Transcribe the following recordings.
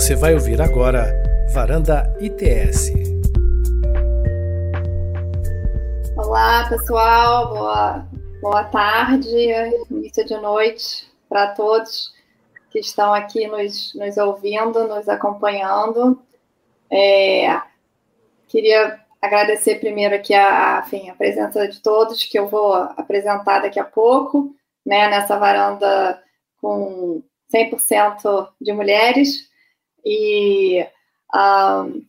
Você vai ouvir agora Varanda ITS. Olá, pessoal. Boa, boa tarde, início de noite para todos que estão aqui nos, nos ouvindo, nos acompanhando. É, queria agradecer primeiro aqui a, enfim, a presença de todos, que eu vou apresentar daqui a pouco, né, nessa varanda com 100% de mulheres. E, um,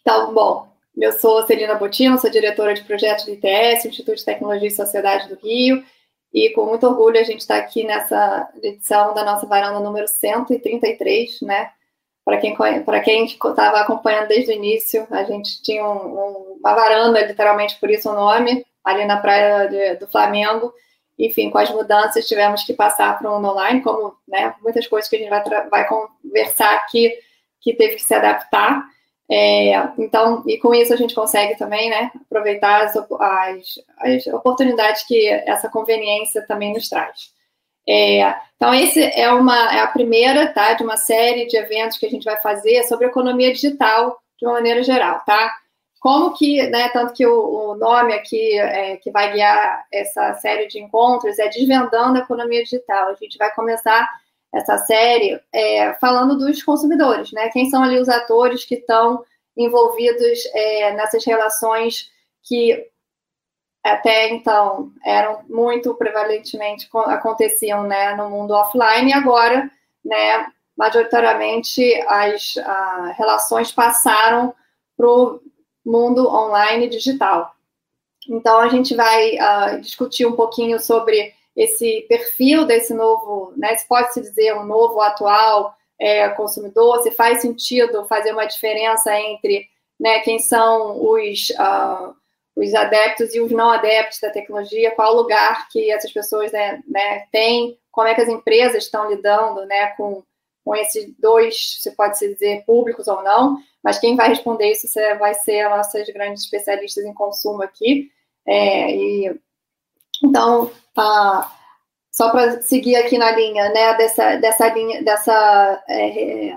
então, bom, eu sou Celina Botino, sou diretora de projetos do ITS, Instituto de Tecnologia e Sociedade do Rio, e com muito orgulho a gente está aqui nessa edição da nossa varanda número 133, né, para quem para quem estava acompanhando desde o início, a gente tinha um, um, uma varanda, literalmente por isso o nome, ali na praia de, do Flamengo. Enfim, com as mudanças tivemos que passar para um online, como né, muitas coisas que a gente vai, vai conversar aqui que teve que se adaptar. É, então, e com isso a gente consegue também né, aproveitar as, as, as oportunidades que essa conveniência também nos traz. É, então, esse é, uma, é a primeira tá, de uma série de eventos que a gente vai fazer sobre economia digital de uma maneira geral, tá? Como que, né, tanto que o, o nome aqui é, que vai guiar essa série de encontros é Desvendando a Economia Digital. A gente vai começar essa série é, falando dos consumidores, né? Quem são ali os atores que estão envolvidos é, nessas relações que até então eram muito prevalentemente aconteciam né, no mundo offline e agora, né, majoritariamente as relações passaram para o mundo online digital. Então a gente vai uh, discutir um pouquinho sobre esse perfil desse novo, né, se pode se dizer um novo atual é, consumidor, se faz sentido fazer uma diferença entre né, quem são os uh, os adeptos e os não adeptos da tecnologia, qual lugar que essas pessoas né, né, têm, como é que as empresas estão lidando né, com, com esses dois, se pode se dizer, públicos ou não, mas quem vai responder isso vai ser as nossas grandes especialistas em consumo aqui. É, e, então, tá, só para seguir aqui na linha né, dessa, dessa, linha, dessa é,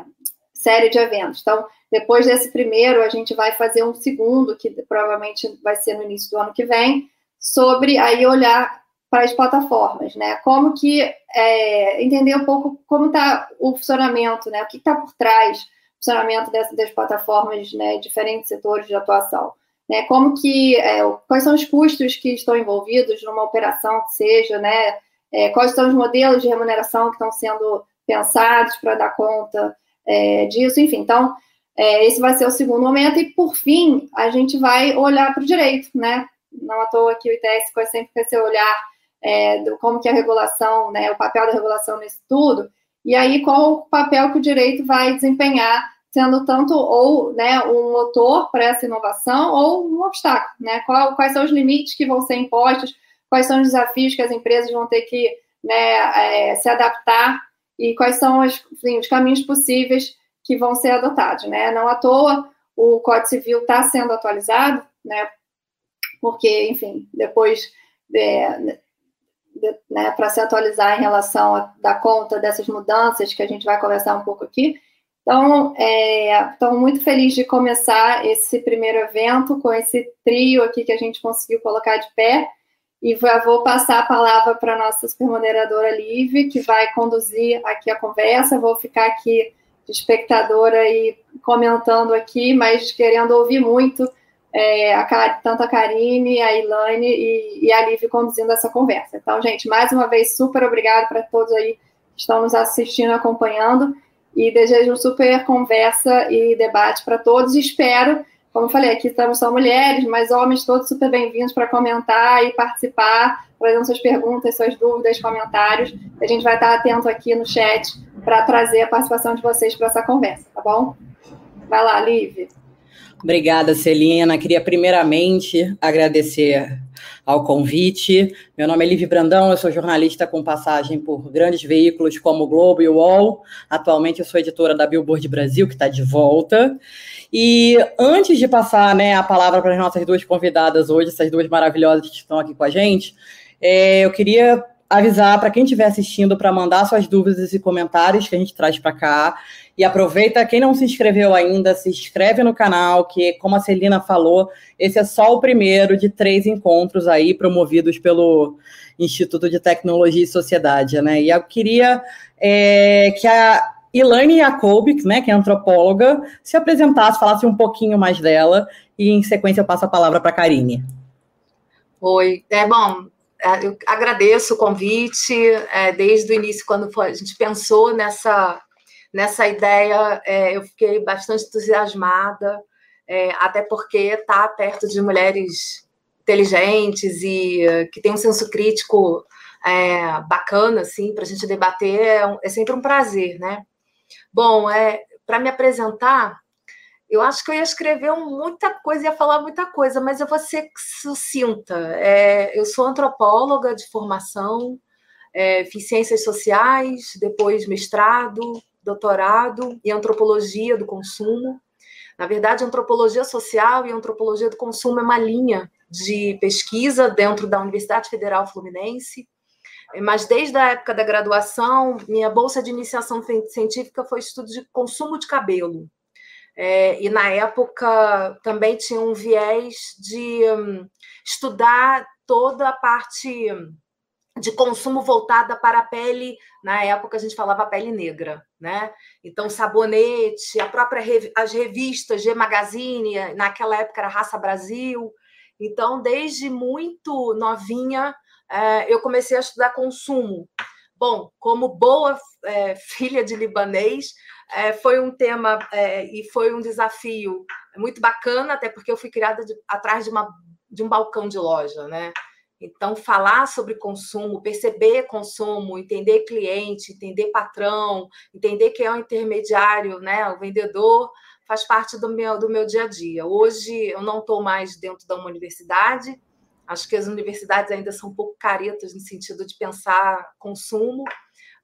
série de eventos. Então, depois desse primeiro, a gente vai fazer um segundo, que provavelmente vai ser no início do ano que vem, sobre aí olhar para as plataformas, né? Como que é, entender um pouco como está o funcionamento, né? O que está por trás do funcionamento dessas das plataformas, né? Diferentes setores de atuação, né? Como que é, quais são os custos que estão envolvidos numa operação seja, né? É, quais são os modelos de remuneração que estão sendo pensados para dar conta é, disso, enfim. Então, é, esse vai ser o segundo momento, e por fim, a gente vai olhar para o direito, né? Não à toa que o ITS sempre esse olhar é, do como que a regulação, né, o papel da regulação nisso tudo, e aí qual o papel que o direito vai desempenhar, sendo tanto ou né, um motor para essa inovação ou um obstáculo, né? Qual, quais são os limites que vão ser impostos, quais são os desafios que as empresas vão ter que né, é, se adaptar e quais são os, enfim, os caminhos possíveis que vão ser adotados, né? Não à toa o Código Civil está sendo atualizado, né? Porque, enfim, depois de, de, né, para se atualizar em relação a dar conta dessas mudanças que a gente vai conversar um pouco aqui. Então, estou é, muito feliz de começar esse primeiro evento com esse trio aqui que a gente conseguiu colocar de pé. E vou passar a palavra para a nossa supermoderadora Liv, que vai conduzir aqui a conversa. Vou ficar aqui de espectadora aí comentando aqui, mas querendo ouvir muito é, a, tanto a Karine, a Ilane e, e a Liv conduzindo essa conversa. Então, gente, mais uma vez, super obrigado para todos aí que estão nos assistindo, acompanhando, e desejo super conversa e debate para todos. Espero, como falei, aqui estamos só mulheres, mas homens todos super bem-vindos para comentar e participar, fazendo suas perguntas, suas dúvidas, comentários. A gente vai estar atento aqui no chat para trazer a participação de vocês para essa conversa, tá bom? Vai lá, Liv. Obrigada, Celina. Queria primeiramente agradecer ao convite. Meu nome é Liv Brandão, eu sou jornalista com passagem por grandes veículos como o Globo e o UOL. Atualmente eu sou editora da Billboard Brasil, que está de volta. E antes de passar né, a palavra para as nossas duas convidadas hoje, essas duas maravilhosas que estão aqui com a gente, é, eu queria avisar para quem estiver assistindo para mandar suas dúvidas e comentários que a gente traz para cá. E aproveita, quem não se inscreveu ainda, se inscreve no canal, que, como a Celina falou, esse é só o primeiro de três encontros aí promovidos pelo Instituto de Tecnologia e Sociedade, né? E eu queria é, que a Elaine Jacobic, né, que é antropóloga, se apresentasse, falasse um pouquinho mais dela, e em sequência eu passo a palavra para a Karine. Oi, é bom, eu agradeço o convite, é, desde o início, quando foi, a gente pensou nessa, nessa ideia, é, eu fiquei bastante entusiasmada, é, até porque estar tá perto de mulheres inteligentes e uh, que têm um senso crítico é, bacana, assim, para a gente debater, é, é, sempre um prazer, né? Bom, é, para me apresentar, eu acho que eu ia escrever muita coisa, ia falar muita coisa, mas eu vou ser sucinta. É, eu sou antropóloga de formação, é, fiz ciências sociais, depois mestrado, doutorado em antropologia do consumo. Na verdade, antropologia social e antropologia do consumo é uma linha de pesquisa dentro da Universidade Federal Fluminense. Mas desde a época da graduação, minha bolsa de iniciação científica foi estudo de consumo de cabelo. É, e na época também tinha um viés de um, estudar toda a parte de consumo voltada para a pele, na época a gente falava pele negra, né? Então sabonete, a própria as revistas G Magazine, naquela época era Raça Brasil. Então, desde muito novinha, é, eu comecei a estudar consumo. Bom, como boa é, filha de libanês, é, foi um tema é, e foi um desafio muito bacana, até porque eu fui criada de, atrás de, uma, de um balcão de loja, né? Então, falar sobre consumo, perceber consumo, entender cliente, entender patrão, entender quem é o intermediário, né, o vendedor, faz parte do meu, do meu dia a dia. Hoje, eu não estou mais dentro de uma universidade, acho que as universidades ainda são um pouco caretas no sentido de pensar consumo,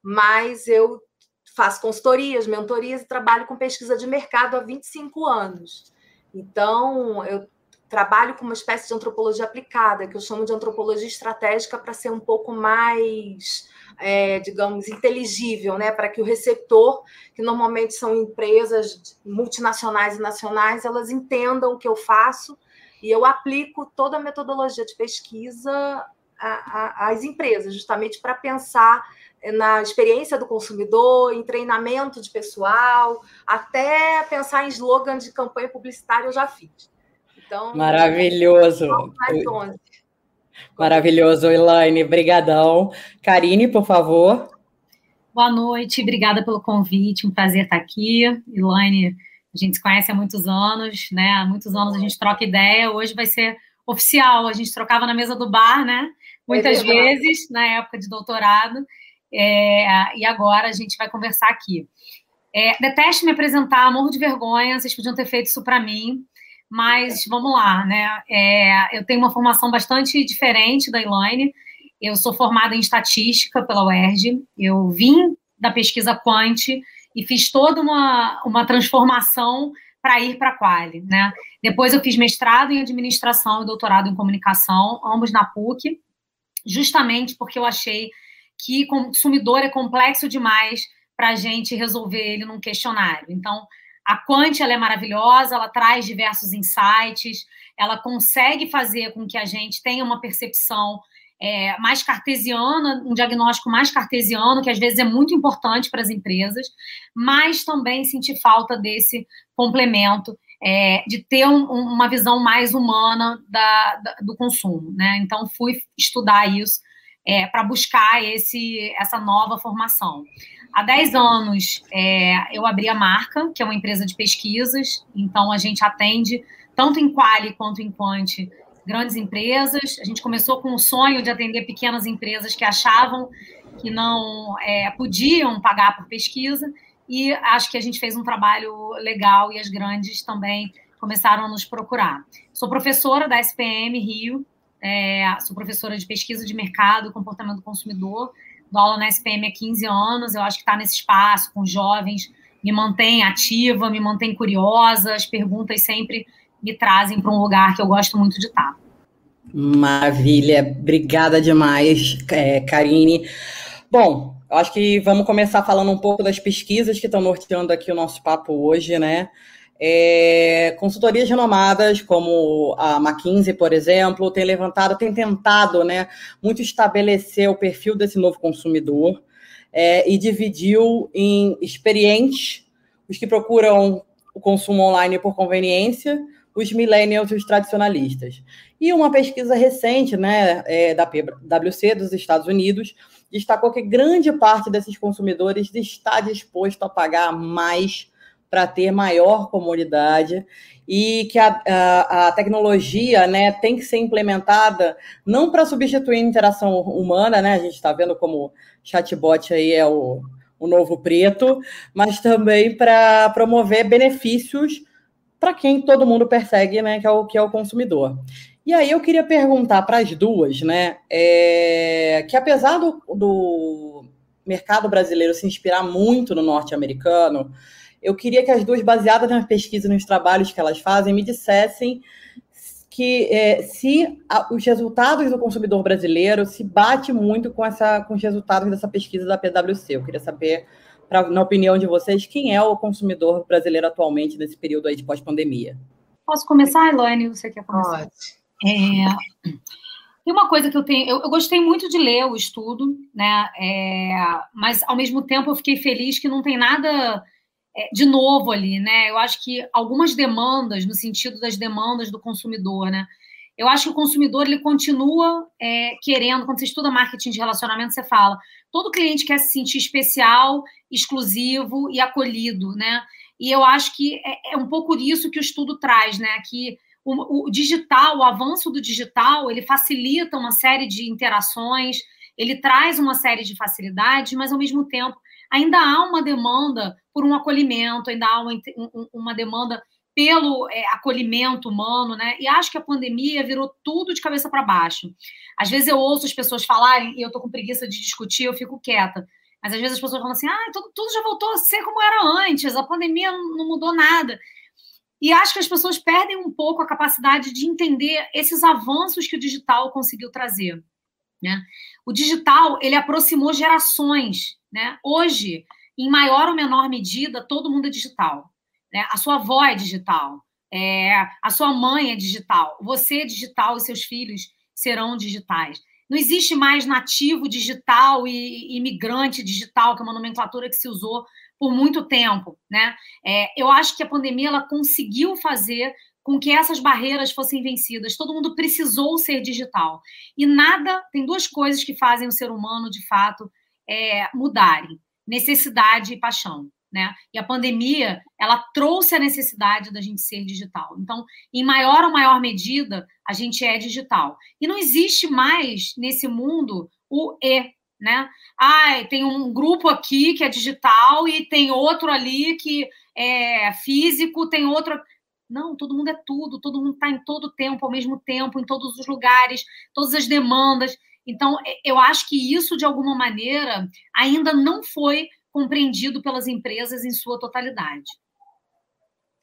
mas eu faço consultorias, mentorias e trabalho com pesquisa de mercado há 25 anos. Então, eu trabalho com uma espécie de antropologia aplicada, que eu chamo de antropologia estratégica, para ser um pouco mais, é, digamos, inteligível, né? para que o receptor, que normalmente são empresas multinacionais e nacionais, elas entendam o que eu faço e eu aplico toda a metodologia de pesquisa às empresas, justamente para pensar na experiência do consumidor, em treinamento de pessoal, até pensar em slogan de campanha publicitária eu já fiz. Então, maravilhoso. Maravilhoso, Elaine, brigadão. Karine, por favor. Boa noite, obrigada pelo convite, um prazer estar aqui. Elaine, a gente se conhece há muitos anos, né? Há muitos anos a gente troca ideia, hoje vai ser oficial, a gente trocava na mesa do bar, né? Muitas é vezes, na época de doutorado, é, e agora a gente vai conversar aqui. É, detesto me apresentar, morro de vergonha, vocês podiam ter feito isso para mim, mas vamos lá, né? É, eu tenho uma formação bastante diferente da Elaine, eu sou formada em estatística pela UERJ, eu vim da pesquisa Quant e fiz toda uma, uma transformação para ir para a Quali, né? Depois eu fiz mestrado em administração e doutorado em comunicação, ambos na PUC, justamente porque eu achei que consumidor é complexo demais para a gente resolver ele num questionário. Então, a Quant ela é maravilhosa, ela traz diversos insights, ela consegue fazer com que a gente tenha uma percepção é, mais cartesiana, um diagnóstico mais cartesiano, que às vezes é muito importante para as empresas, mas também sentir falta desse complemento é, de ter um, uma visão mais humana da, da, do consumo. Né? Então, fui estudar isso é, para buscar esse, essa nova formação. Há 10 anos, é, eu abri a Marca, que é uma empresa de pesquisas, então a gente atende, tanto em quali quanto em quant, grandes empresas. A gente começou com o sonho de atender pequenas empresas que achavam que não é, podiam pagar por pesquisa, e acho que a gente fez um trabalho legal e as grandes também começaram a nos procurar. Sou professora da SPM Rio, é, sou professora de pesquisa de mercado e comportamento do consumidor, dou aula na SPM há 15 anos, eu acho que estar tá nesse espaço com jovens me mantém ativa, me mantém curiosa, as perguntas sempre me trazem para um lugar que eu gosto muito de estar. Maravilha, obrigada demais, é, Karine. Bom, acho que vamos começar falando um pouco das pesquisas que estão norteando aqui o nosso papo hoje, né? É, consultorias renomadas, como a McKinsey, por exemplo, tem levantado, tem tentado né, muito estabelecer o perfil desse novo consumidor é, e dividiu em experientes, os que procuram o consumo online por conveniência, os millennials e os tradicionalistas. E uma pesquisa recente né, é, da PwC dos Estados Unidos destacou que grande parte desses consumidores está disposto a pagar mais para ter maior comunidade e que a, a, a, tecnologia né, tem que ser implementada não para substituir a interação humana, né? A gente está vendo como chatbot aí é o, o novo preto, mas também para promover benefícios para quem todo mundo persegue, né, que é o, que é o consumidor. E aí eu queria perguntar para as duas, né, é, que apesar do, do mercado brasileiro se inspirar muito no norte-americano, eu queria que as duas, baseadas na pesquisa e nos trabalhos que elas fazem, me dissessem que é, se a, os resultados do consumidor brasileiro se bate muito com, essa, com os resultados dessa pesquisa da PwC. Eu queria saber pra, na opinião de vocês, quem é o consumidor brasileiro atualmente nesse período aí de pós-pandemia? Posso começar, Elaine? Você quer começar? Pode. É, tem uma coisa que eu tenho, eu, eu, gostei muito de ler o estudo, né? É, mas ao mesmo tempo eu fiquei feliz que não tem nada de novo ali, né? Eu acho que algumas demandas, no sentido das demandas do consumidor, né? Eu acho que o consumidor ele continua é, querendo, quando você estuda marketing de relacionamento, você fala, todo cliente quer se sentir especial, exclusivo e acolhido, né? E eu acho que é, é um pouco isso que o estudo traz, né? Que o, o, digital, o avanço do digital, ele facilita uma série de interações, ele traz uma série de facilidades, mas ao mesmo tempo ainda há uma demanda por um acolhimento, ainda há uma, uma demanda pelo é, acolhimento humano, né? E acho que a pandemia virou tudo de cabeça para baixo. Às vezes eu ouço as pessoas falarem e eu tô com preguiça de discutir, eu fico quieta. Mas às vezes as pessoas falam assim: ah, tudo, tudo já voltou a ser como era antes, a pandemia não mudou nada. E acho que as pessoas perdem um pouco a capacidade de entender esses avanços que o digital conseguiu trazer. Né? O digital ele aproximou gerações. Né? Hoje, em maior ou menor medida, todo mundo é digital. Né? A sua avó é digital, é, a sua mãe é digital, você é digital e seus filhos serão digitais. Não existe mais nativo digital e imigrante digital, que é uma nomenclatura que se usou por muito tempo. Né? É, eu acho que a pandemia ela conseguiu fazer com que essas barreiras fossem vencidas. Todo mundo precisou ser digital. E nada, tem duas coisas que fazem o ser humano, de fato, é, mudarem: necessidade e paixão né? E a pandemia, ela trouxe a necessidade da gente ser digital. Então, em maior ou maior medida, a gente é digital. E não existe mais nesse mundo o E, né? Ah, tem um grupo aqui que é digital e tem outro ali que é físico, tem outro. Não, todo mundo é tudo, todo mundo está em todo tempo, ao mesmo tempo, em todos os lugares, todas as demandas. Então, eu acho que isso, de alguma maneira, ainda não foi compreendido pelas empresas em sua totalidade.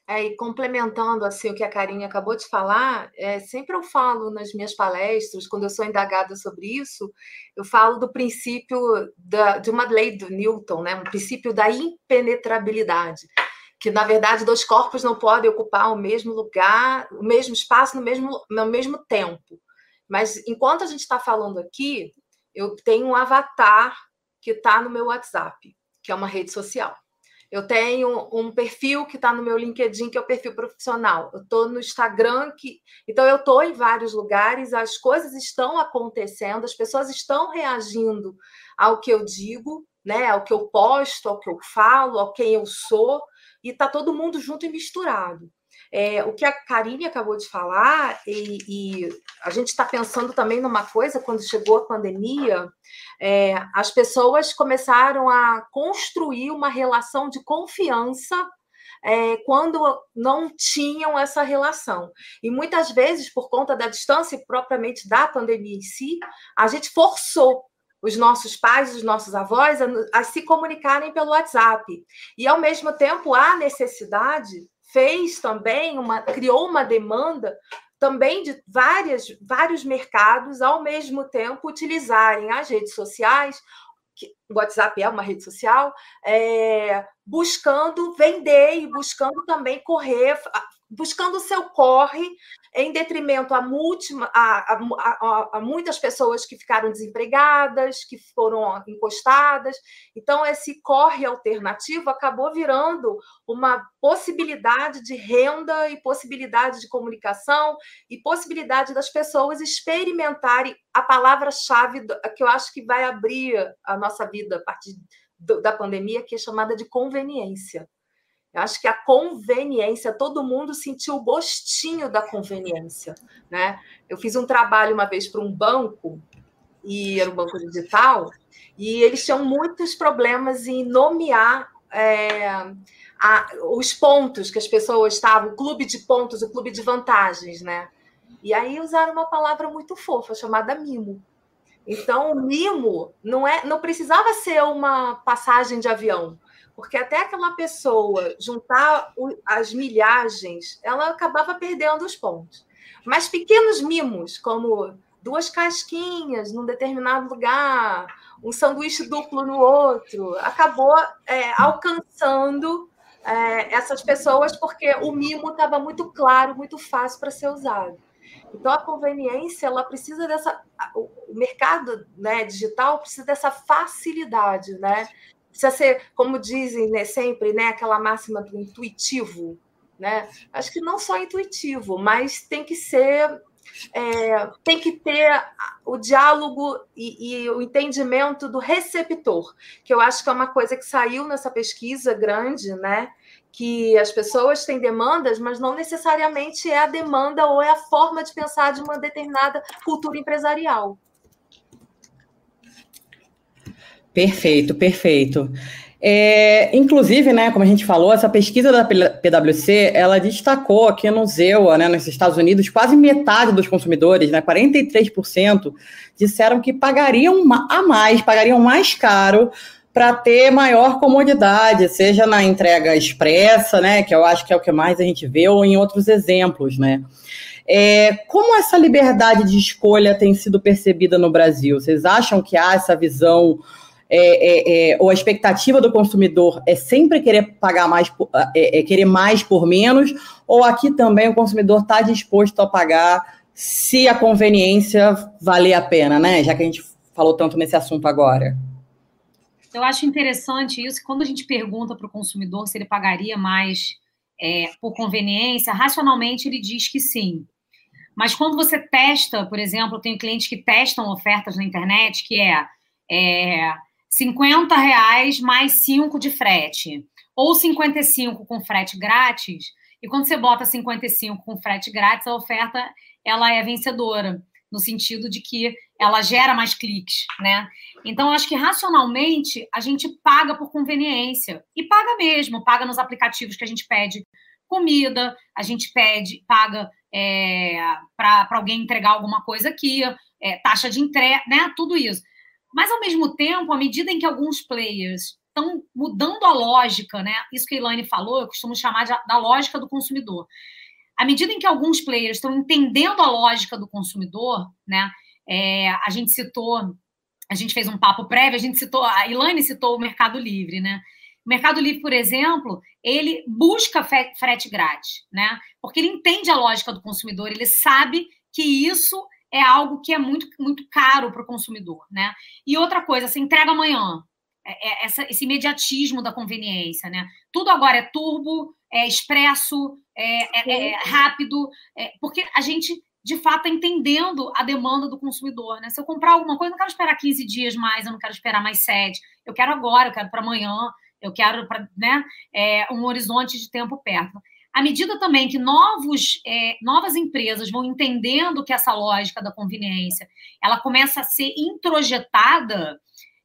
É, e complementando assim o que a Karine acabou de falar, é, sempre eu falo nas minhas palestras, quando eu sou indagada sobre isso, eu falo do princípio da, de uma lei do Newton, né, um princípio da impenetrabilidade, que na verdade dois corpos não podem ocupar o mesmo lugar, o mesmo espaço no mesmo, no mesmo tempo. Mas enquanto a gente está falando aqui, eu tenho um avatar que está no meu WhatsApp que é uma rede social. Eu tenho um perfil que está no meu LinkedIn, que é o perfil profissional. Eu estou no Instagram, que. Então, eu estou em vários lugares, as coisas estão acontecendo, as pessoas estão reagindo ao que eu digo, né? ao que eu posto, ao que eu falo, ao quem eu sou, e está todo mundo junto e misturado. É, o que a Karine acabou de falar, e, e a gente está pensando também numa coisa, quando chegou a pandemia, é, as pessoas começaram a construir uma relação de confiança é, quando não tinham essa relação. E muitas vezes, por conta da distância propriamente da pandemia em si, a gente forçou os nossos pais, os nossos avós a, a se comunicarem pelo WhatsApp. E, ao mesmo tempo, há necessidade fez também uma criou uma demanda também de várias, vários mercados ao mesmo tempo utilizarem as redes sociais o WhatsApp é uma rede social, é, buscando vender e buscando também correr, buscando o seu corre em detrimento a, múltima, a, a, a, muitas pessoas que ficaram desempregadas, que foram encostadas. Então, esse corre alternativo acabou virando uma possibilidade de renda e possibilidade de comunicação e possibilidade das pessoas experimentarem a palavra-chave que eu acho que vai abrir a nossa vida a partir da pandemia, que é chamada de conveniência. Eu acho que a conveniência, todo mundo sentiu o gostinho da conveniência. Né? Eu fiz um trabalho uma vez para um banco, e era um banco digital, e eles tinham muitos problemas em nomear é, a, os pontos que as pessoas estavam, o clube de pontos, o clube de vantagens, né? E aí usaram uma palavra muito fofa chamada mimo. Então, o mimo não é, não precisava ser uma passagem de avião porque até aquela pessoa juntar as milhagens, ela acabava perdendo os pontos. Mas pequenos mimos, como duas casquinhas num determinado lugar, um sanduíche duplo no outro, acabou é, alcançando é, essas pessoas porque o mimo estava muito claro, muito fácil para ser usado. Então a conveniência ela precisa dessa, o mercado né, digital precisa dessa facilidade, né? Precisa ser, como dizem né, sempre, né, aquela máxima do intuitivo. Né? Acho que não só intuitivo, mas tem que ser. É, tem que ter o diálogo e, e, o entendimento do receptor, que eu acho que é uma coisa que saiu nessa pesquisa grande, né? Que as pessoas têm demandas, mas não necessariamente é a demanda ou é a forma de pensar de uma determinada cultura empresarial. Perfeito, perfeito. É, inclusive, né, como a gente falou, essa pesquisa da PwC, ela destacou aqui no ZEUA, né, nos Estados Unidos, quase metade dos consumidores, né, 43%, disseram que pagariam a mais, pagariam mais caro para ter maior comodidade, seja na entrega expressa, né, que eu acho que é o que mais a gente vê, ou em outros exemplos, né. É, como essa liberdade de escolha tem sido percebida no Brasil? Vocês acham que há essa visão é, é, é, ou a expectativa do consumidor é sempre querer pagar mais, por, é, é, querer mais por menos, ou aqui também o consumidor está disposto a pagar se a conveniência valer a pena, né? Já que a gente falou tanto nesse assunto agora. Eu acho interessante isso, quando a gente pergunta para o consumidor se ele pagaria mais é, por conveniência, racionalmente ele diz que sim. Mas quando você testa, por exemplo, eu tenho clientes que testam ofertas na internet, que é, é 50 reais mais 5 de frete. Ou 55 com frete grátis. E quando você bota 55 com frete grátis, a oferta ela é vencedora, no sentido de que ela gera mais cliques, né? Então, acho que racionalmente a gente paga por conveniência. E paga mesmo, paga nos aplicativos que a gente pede comida, a gente pede, paga é, para alguém entregar alguma coisa aqui, é, taxa de entrega, né? Tudo isso. Mas, ao mesmo tempo, à medida em que alguns players estão mudando a lógica, né? Isso que a Elaine falou, eu costumo chamar de, da lógica do consumidor. À medida em que alguns players estão entendendo a lógica do consumidor, né? É, a gente citou, a gente fez um papo prévio, a gente citou, a Elaine citou o Mercado Livre, né? O Mercado Livre, por exemplo, ele busca frete grátis, né? Porque ele entende a lógica do consumidor, ele sabe que isso é algo que é muito, muito caro para o consumidor, né? E outra coisa, você entrega amanhã, é, é essa, esse imediatismo da conveniência, né? Tudo agora é turbo, é expresso, é, é, é rápido, porque a gente de fato está entendendo a demanda do consumidor, né? Se eu comprar alguma coisa, eu não quero esperar 15 dias mais, eu não quero esperar mais 7, eu quero agora, eu quero para amanhã, eu quero para né, é, um horizonte de tempo perto à medida também que novos, é, novas empresas vão entendendo que essa lógica da conveniência ela começa a ser introjetada,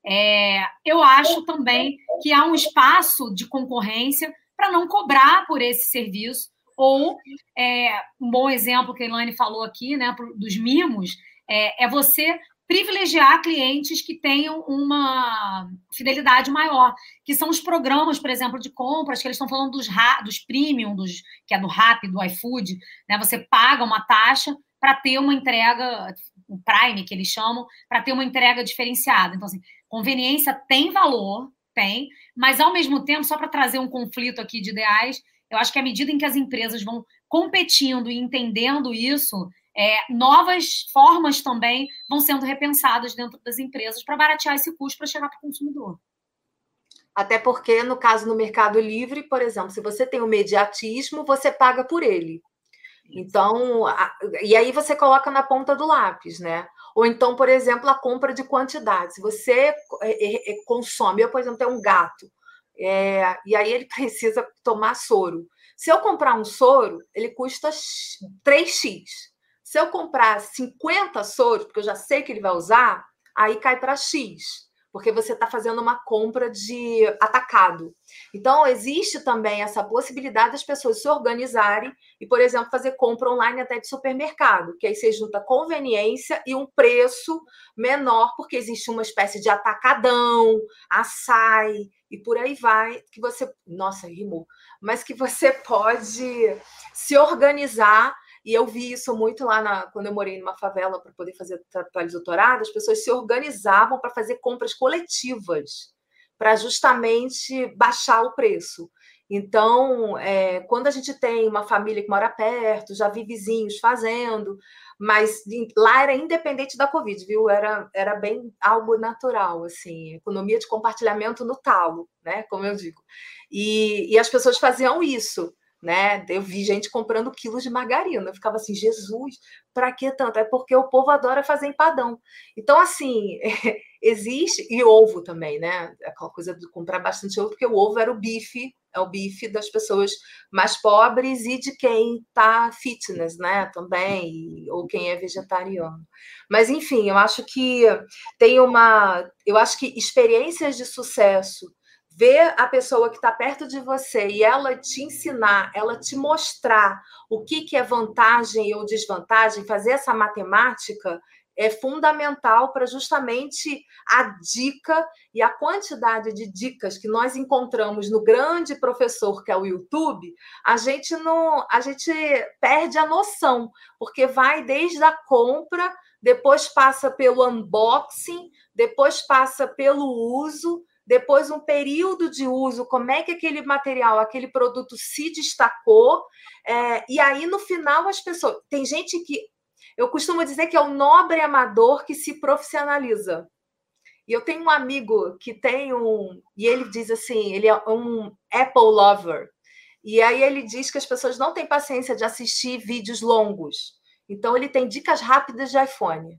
é, eu acho também que há um espaço de concorrência para não cobrar por esse serviço. Ou é, um bom exemplo que a Elaine falou aqui, né, dos mimos, é, é você privilegiar clientes que tenham uma fidelidade maior, que são os programas, por exemplo, de compras, que eles estão falando dos, dos premium, dos, que é do Rappi, do iFood, né? Você paga uma taxa para ter uma entrega, o Prime, que eles chamam, para ter uma entrega diferenciada. Então, assim, conveniência tem valor, tem, mas ao mesmo tempo, só para trazer um conflito aqui de ideais, eu acho que à medida em que as empresas vão competindo e entendendo isso, é, novas formas também vão sendo repensadas dentro das empresas para baratear esse custo para chegar para o consumidor. Até porque, no caso no Mercado Livre, por exemplo, se você tem o mediatismo, você paga por ele. Então, a, e aí você coloca na ponta do lápis, né? Ou então, por exemplo, a compra de quantidade. Se você é, é, é consome, eu, por exemplo, tenho um gato, é, e aí ele precisa tomar soro. Se eu comprar um soro, ele custa 3x. Se eu comprar 50 soros, porque eu já sei que ele vai usar, aí cai para X porque você está fazendo uma compra de atacado. Então, existe também essa possibilidade das pessoas se organizarem e, por exemplo, fazer compra online até de supermercado, que aí você junta conveniência e um preço menor, porque existe uma espécie de atacadão, açaí e por aí vai, que você. Nossa, rimou. Mas que você pode se organizar e eu vi isso muito lá na, quando eu morei numa favela para poder fazer trabalho de doutorado, as pessoas se organizavam para fazer compras coletivas, para justamente baixar o preço. Então, é, quando a gente tem uma família que mora perto, já vi vizinhos fazendo, mas lá era independente da Covid, viu? Era, era bem algo natural, assim, economia de compartilhamento no talo, né? Como eu digo. E, e as pessoas faziam isso né? Eu vi gente comprando quilos de margarina. Eu ficava assim, Jesus, para que tanto? É porque o povo adora fazer empadão. Então, assim, existe, e ovo também, né? Aquela coisa de comprar bastante ovo, porque o ovo era o bife, é o bife das pessoas mais pobres e de quem tá fitness, né? Também, ou quem é vegetariano. Mas, enfim, eu acho que tem uma. Eu acho que experiências de sucesso ver a pessoa que está perto de você e ela te ensinar, ela te mostrar o que, que é vantagem ou desvantagem, fazer essa matemática é fundamental para justamente a dica e a quantidade de dicas que nós encontramos no grande professor que é o YouTube, a gente não, a gente perde a noção, porque vai desde a compra, depois passa pelo unboxing, depois passa pelo uso, depois um período de uso, como é que aquele material, aquele produto se destacou, é, e aí no final as pessoas. Tem gente que. Eu costumo dizer que é o nobre amador que se profissionaliza. E eu tenho um amigo que tem um. E ele diz assim: ele é um Apple lover. E aí ele diz que as pessoas não têm paciência de assistir vídeos longos. Então ele tem dicas rápidas de iPhone.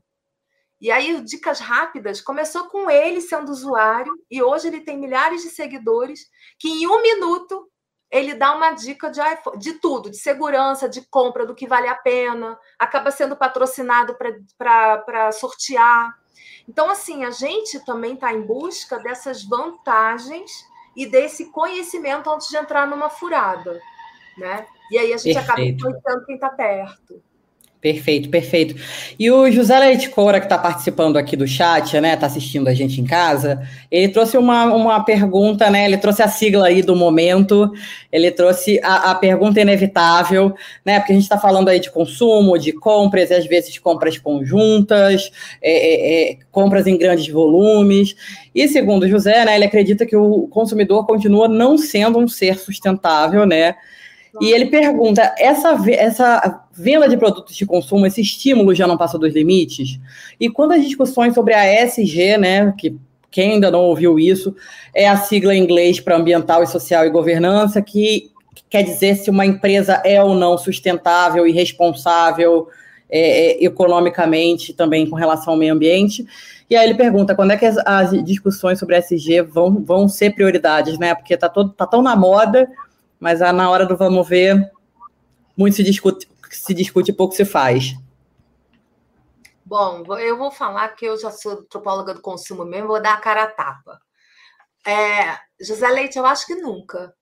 E aí, Dicas Rápidas começou com ele sendo usuário, e hoje ele tem milhares de seguidores, que em um minuto ele dá uma dica de, de tudo, de segurança, de compra, do que vale a pena, acaba sendo patrocinado para sortear. Então, assim, a gente também está em busca dessas vantagens e desse conhecimento antes de entrar numa furada. Né? E aí a gente Perfeito. acaba influenciando quem está perto. Perfeito, perfeito. E o José Leite Coura, que está participando aqui do chat, né, está assistindo a gente em casa, ele trouxe uma, uma pergunta, né, ele trouxe a sigla aí do momento, ele trouxe a, a pergunta inevitável, né, porque a gente está falando aí de consumo, de compras, e às vezes compras conjuntas, é, é, é, compras em grandes volumes, e segundo o José, né, ele acredita que o consumidor continua não sendo um ser sustentável, né, e ele pergunta: essa, essa venda de produtos de consumo, esse estímulo já não passou dos limites? E quando as discussões sobre a ESG, né, que quem ainda não ouviu isso, é a sigla em inglês para ambiental e social e governança, que quer dizer se uma empresa é ou não sustentável e responsável é, é, economicamente também com relação ao meio ambiente. E aí ele pergunta quando é que as, as discussões sobre ESG vão, vão ser prioridades, né? Porque está tá tão na moda mas na hora do vamos ver, muito se discute, se discute pouco se faz. Bom, eu vou falar que eu já sou antropóloga do consumo mesmo, vou dar a cara a tapa. É, José Leite, eu acho que nunca.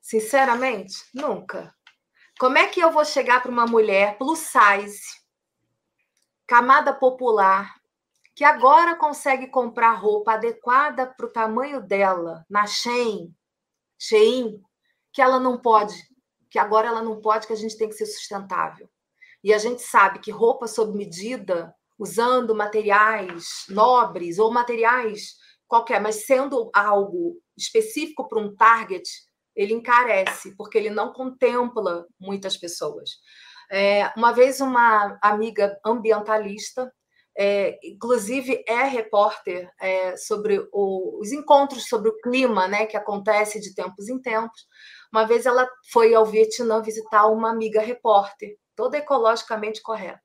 Sinceramente, nunca. Como é que eu vou chegar para uma mulher plus size, camada popular, que agora consegue comprar roupa adequada para o tamanho dela na Shein, Shein, que ela não pode, que agora ela não pode, que a gente tem que ser sustentável. E a gente sabe que roupa sob medida, usando materiais nobres ou materiais qualquer, mas sendo algo específico para um target, ele encarece, porque ele não contempla muitas pessoas. É, uma vez, uma amiga ambientalista é, inclusive é repórter é, sobre o, os encontros sobre o clima, né, que acontece de tempos em tempos. Uma vez ela foi ao Vietnã visitar uma amiga repórter, toda ecologicamente correta.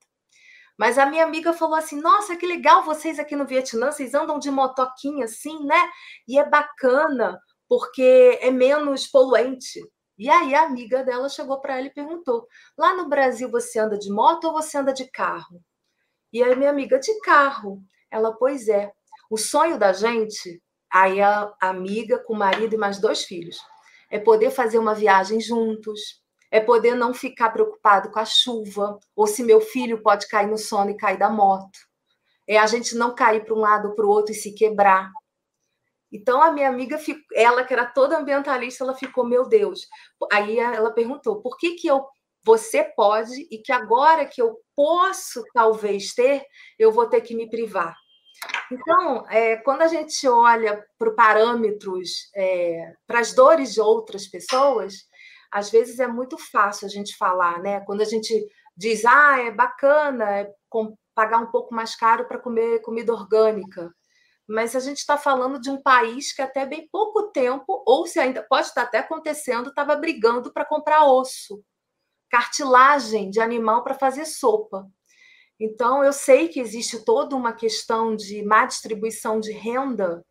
Mas a minha amiga falou assim: Nossa, que legal vocês aqui no Vietnã, vocês andam de motoquinha assim, né? E é bacana porque é menos poluente. E aí a amiga dela chegou para ela e perguntou: Lá no Brasil você anda de moto ou você anda de carro? E aí minha amiga, de carro. Ela, pois é. O sonho da gente, aí a amiga com o marido e mais dois filhos, é poder fazer uma viagem juntos, é poder não ficar preocupado com a chuva, ou se meu filho pode cair no sono e cair da moto. É a gente não cair para um lado ou para o outro e se quebrar. Então a minha amiga, ela que era toda ambientalista, ela ficou, meu Deus. Aí ela perguntou, por que que eu você pode e que agora que eu posso talvez ter, eu vou ter que me privar. Então, é, quando a gente olha para parâmetros, é, para as dores de outras pessoas, às vezes é muito fácil a gente falar, né? Quando a gente diz, ah, é bacana é pagar um pouco mais caro para comer comida orgânica. Mas a gente está falando de um país que até bem pouco tempo, ou se ainda pode estar até acontecendo, estava brigando para comprar osso cartilagem de animal para fazer sopa. Então, eu sei que existe toda uma questão de má distribuição de renda,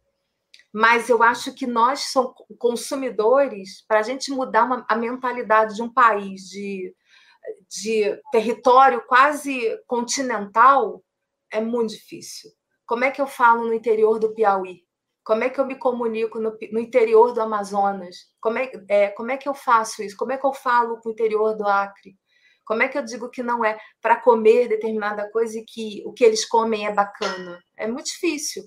mas eu acho que nós, consumidores, para a gente mudar uma, a mentalidade de um país de, de território quase continental, é muito difícil. Como é que eu falo no interior do Piauí? Como é que eu me comunico no, no interior do Amazonas? Como é, é, como é que eu faço isso? Como é que eu falo com o interior do Acre? Como é que eu digo que não é para comer determinada coisa e que o que eles comem é bacana? É muito difícil.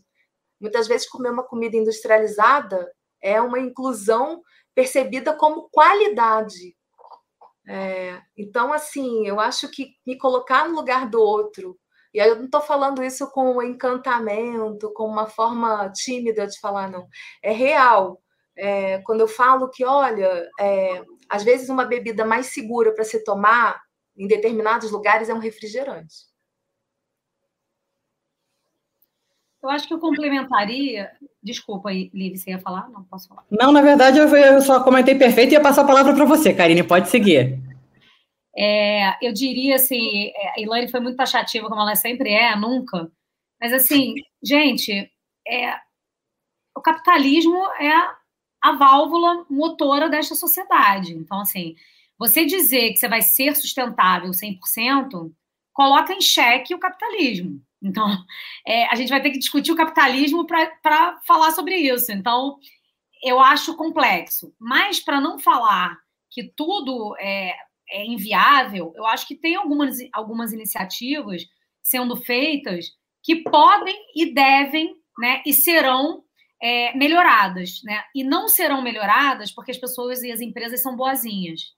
Muitas vezes comer uma comida industrializada é uma inclusão percebida como qualidade. É, então, assim, eu acho que me colocar no lugar do outro, e aí eu não estou falando isso com encantamento, com uma forma tímida de falar, não. É real. É, quando eu falo que, olha, é, às vezes uma bebida mais segura para se tomar em determinados lugares é um refrigerante. Eu acho que eu complementaria. Desculpa aí, Liv, você ia falar? Não posso falar. Não, na verdade, eu só comentei perfeito e ia passar a palavra para você, Karine. Pode seguir. É, eu diria assim, é, a Elaine foi muito taxativa, como ela sempre é, nunca. Mas assim, gente, é, o capitalismo é a válvula motora desta sociedade. Então, assim, você dizer que você vai ser sustentável 100%, coloca em xeque o capitalismo. Então, é, a gente vai ter que discutir o capitalismo para falar sobre isso. Então, eu acho complexo. Mas, para não falar que tudo é, é inviável, eu acho que tem algumas, algumas iniciativas sendo feitas que podem e devem, né, e serão é, melhoradas, né? E não serão melhoradas porque as pessoas e as empresas são boazinhas.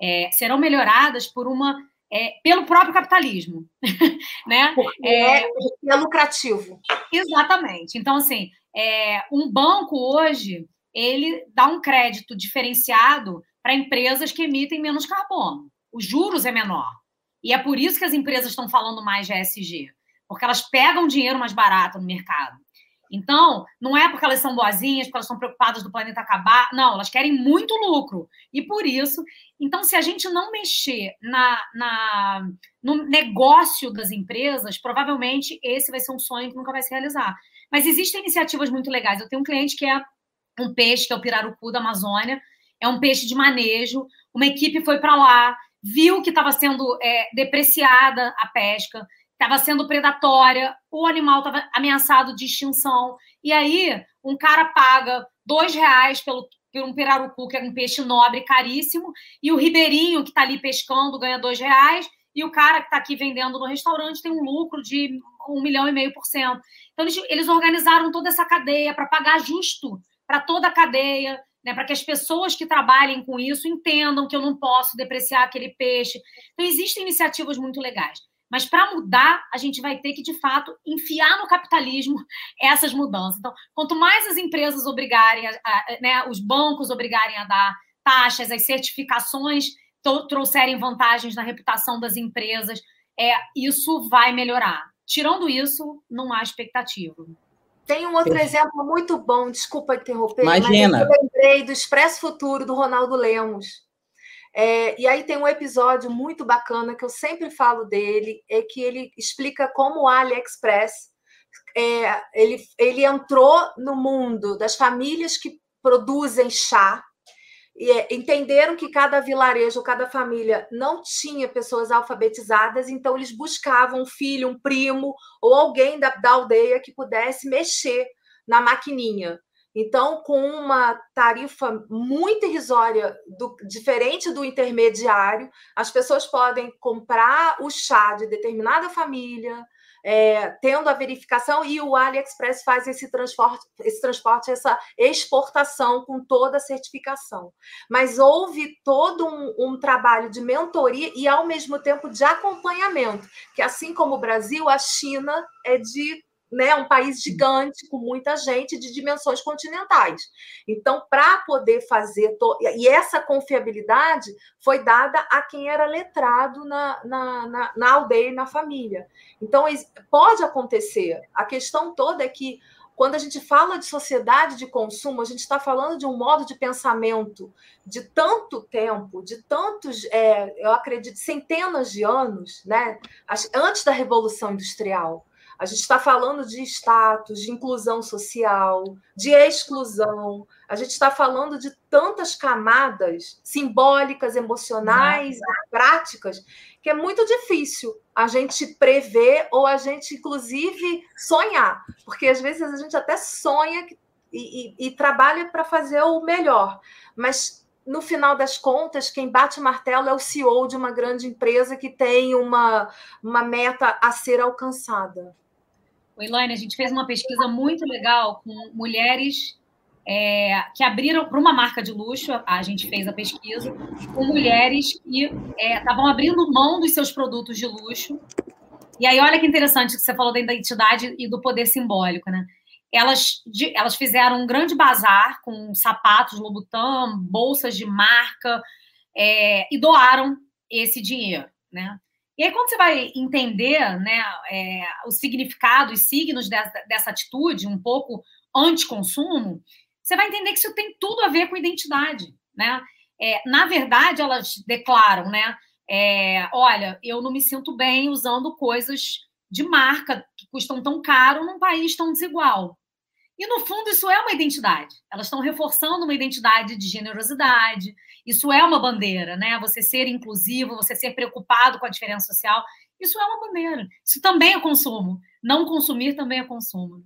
É, serão melhoradas por uma é, pelo próprio capitalismo, né? Porque é, é, lucrativo. Exatamente. Então, assim, é, um banco hoje ele dá um crédito diferenciado para empresas que emitem menos carbono. Os juros é menor. E é por isso que as empresas estão falando mais de ESG, porque elas pegam dinheiro mais barato no mercado. Então, não é porque elas são boazinhas, porque elas estão preocupadas do planeta acabar. Não, elas querem muito lucro. E por isso, então, se a gente não mexer na, na, no negócio das empresas, provavelmente esse vai ser um sonho que nunca vai se realizar. Mas existem iniciativas muito legais. Eu tenho um cliente que é um peixe, que é o pirarucu da Amazônia, é um peixe de manejo. Uma equipe foi para lá, viu que estava sendo é, depreciada a pesca, estava sendo predatória, o animal estava ameaçado de extinção. E aí, um cara paga dois reais pelo, por um pirarucu, que é um peixe nobre, caríssimo, e o ribeirinho que está ali pescando ganha dois reais, e o cara que está aqui vendendo no restaurante tem um lucro de um milhão e meio por cento. Então, eles, eles organizaram toda essa cadeia para pagar justo para toda a cadeia, né, para que as pessoas que trabalhem com isso entendam que eu não posso depreciar aquele peixe. Então, existem iniciativas muito legais. Mas para mudar, a gente vai ter que, de fato, enfiar no capitalismo essas mudanças. Então, quanto mais as empresas obrigarem, a, a, né, os bancos obrigarem a dar taxas, as certificações trouxerem vantagens na reputação das empresas, é, isso vai melhorar. Tirando isso, não há expectativa. Tem um outro exemplo muito bom, desculpa interromper, Imagina. mas eu lembrei do Expresso Futuro, do Ronaldo Lemos. É, e aí tem um episódio muito bacana que eu sempre falo dele, é que ele explica como o AliExpress é, ele, ele entrou no mundo das famílias que produzem chá e é, entenderam que cada vilarejo, cada família não tinha pessoas alfabetizadas, então eles buscavam um filho, um primo ou alguém da, da aldeia que pudesse mexer na maquininha. Então, com uma tarifa muito irrisória, do, diferente do intermediário, as pessoas podem comprar o chá de determinada família, é, tendo a verificação, e o AliExpress faz esse transporte, esse transporte, essa exportação com toda a certificação. Mas houve todo um, um trabalho de mentoria e, ao mesmo tempo, de acompanhamento, que assim como o Brasil, a China é de né, um país gigante com muita gente de dimensões continentais. Então, para poder fazer to... e essa confiabilidade foi dada a quem era letrado na, na, na, na aldeia e na família. Então, pode acontecer. A questão toda é que quando a gente fala de sociedade de consumo, a gente está falando de um modo de pensamento de tanto tempo, de tantos, é, eu acredito, centenas de anos, né? Antes da Revolução Industrial. A gente está falando de status, de inclusão social, de exclusão. A gente está falando de tantas camadas simbólicas, emocionais, práticas, que é muito difícil a gente prever ou a gente, inclusive, sonhar. Porque às vezes a gente até sonha e, e, e trabalha para fazer o melhor. Mas no final das contas, quem bate o martelo é o CEO de uma grande empresa que tem uma, uma meta a ser alcançada. Elaine, a gente fez uma pesquisa muito legal com mulheres é, que abriram para uma marca de luxo, a gente fez a pesquisa, com mulheres que estavam é, abrindo mão dos seus produtos de luxo. E aí, olha que interessante que você falou da identidade e do poder simbólico, né? Elas, de, elas fizeram um grande bazar com sapatos Louboutin, bolsas de marca, é, e doaram esse dinheiro, né? E aí, quando você vai entender né, é, o significado e signos dessa, dessa atitude, um pouco anti-consumo, você vai entender que isso tem tudo a ver com identidade. Né? É, na verdade, elas declaram, né? É, olha, eu não me sinto bem usando coisas de marca que custam tão caro num país tão desigual. E, no fundo, isso é uma identidade. Elas estão reforçando uma identidade de generosidade. Isso é uma bandeira, né? Você ser inclusivo, você ser preocupado com a diferença social. Isso é uma bandeira. Isso também é consumo. Não consumir também é consumo.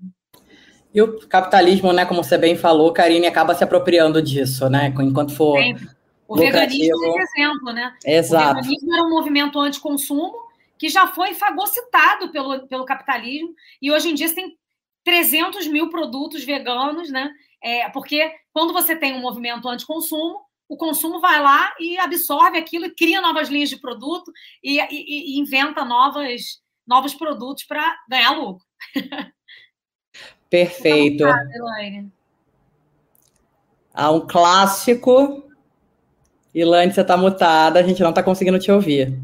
E o capitalismo, né, como você bem falou, Karine, acaba se apropriando disso, né? Enquanto for. Sempre. O lucrativo. veganismo é um exemplo, né? Exato. O veganismo era um movimento anticonsumo que já foi fagocitado pelo, pelo capitalismo, e hoje em dia você tem 300 mil produtos veganos, né? É, porque quando você tem um movimento anti-consumo, o consumo vai lá e absorve aquilo e cria novas linhas de produto e, e, e inventa novas, novos produtos para ganhar lucro. Perfeito. Há um clássico. Ilane, você está mutada, a gente não está conseguindo te ouvir.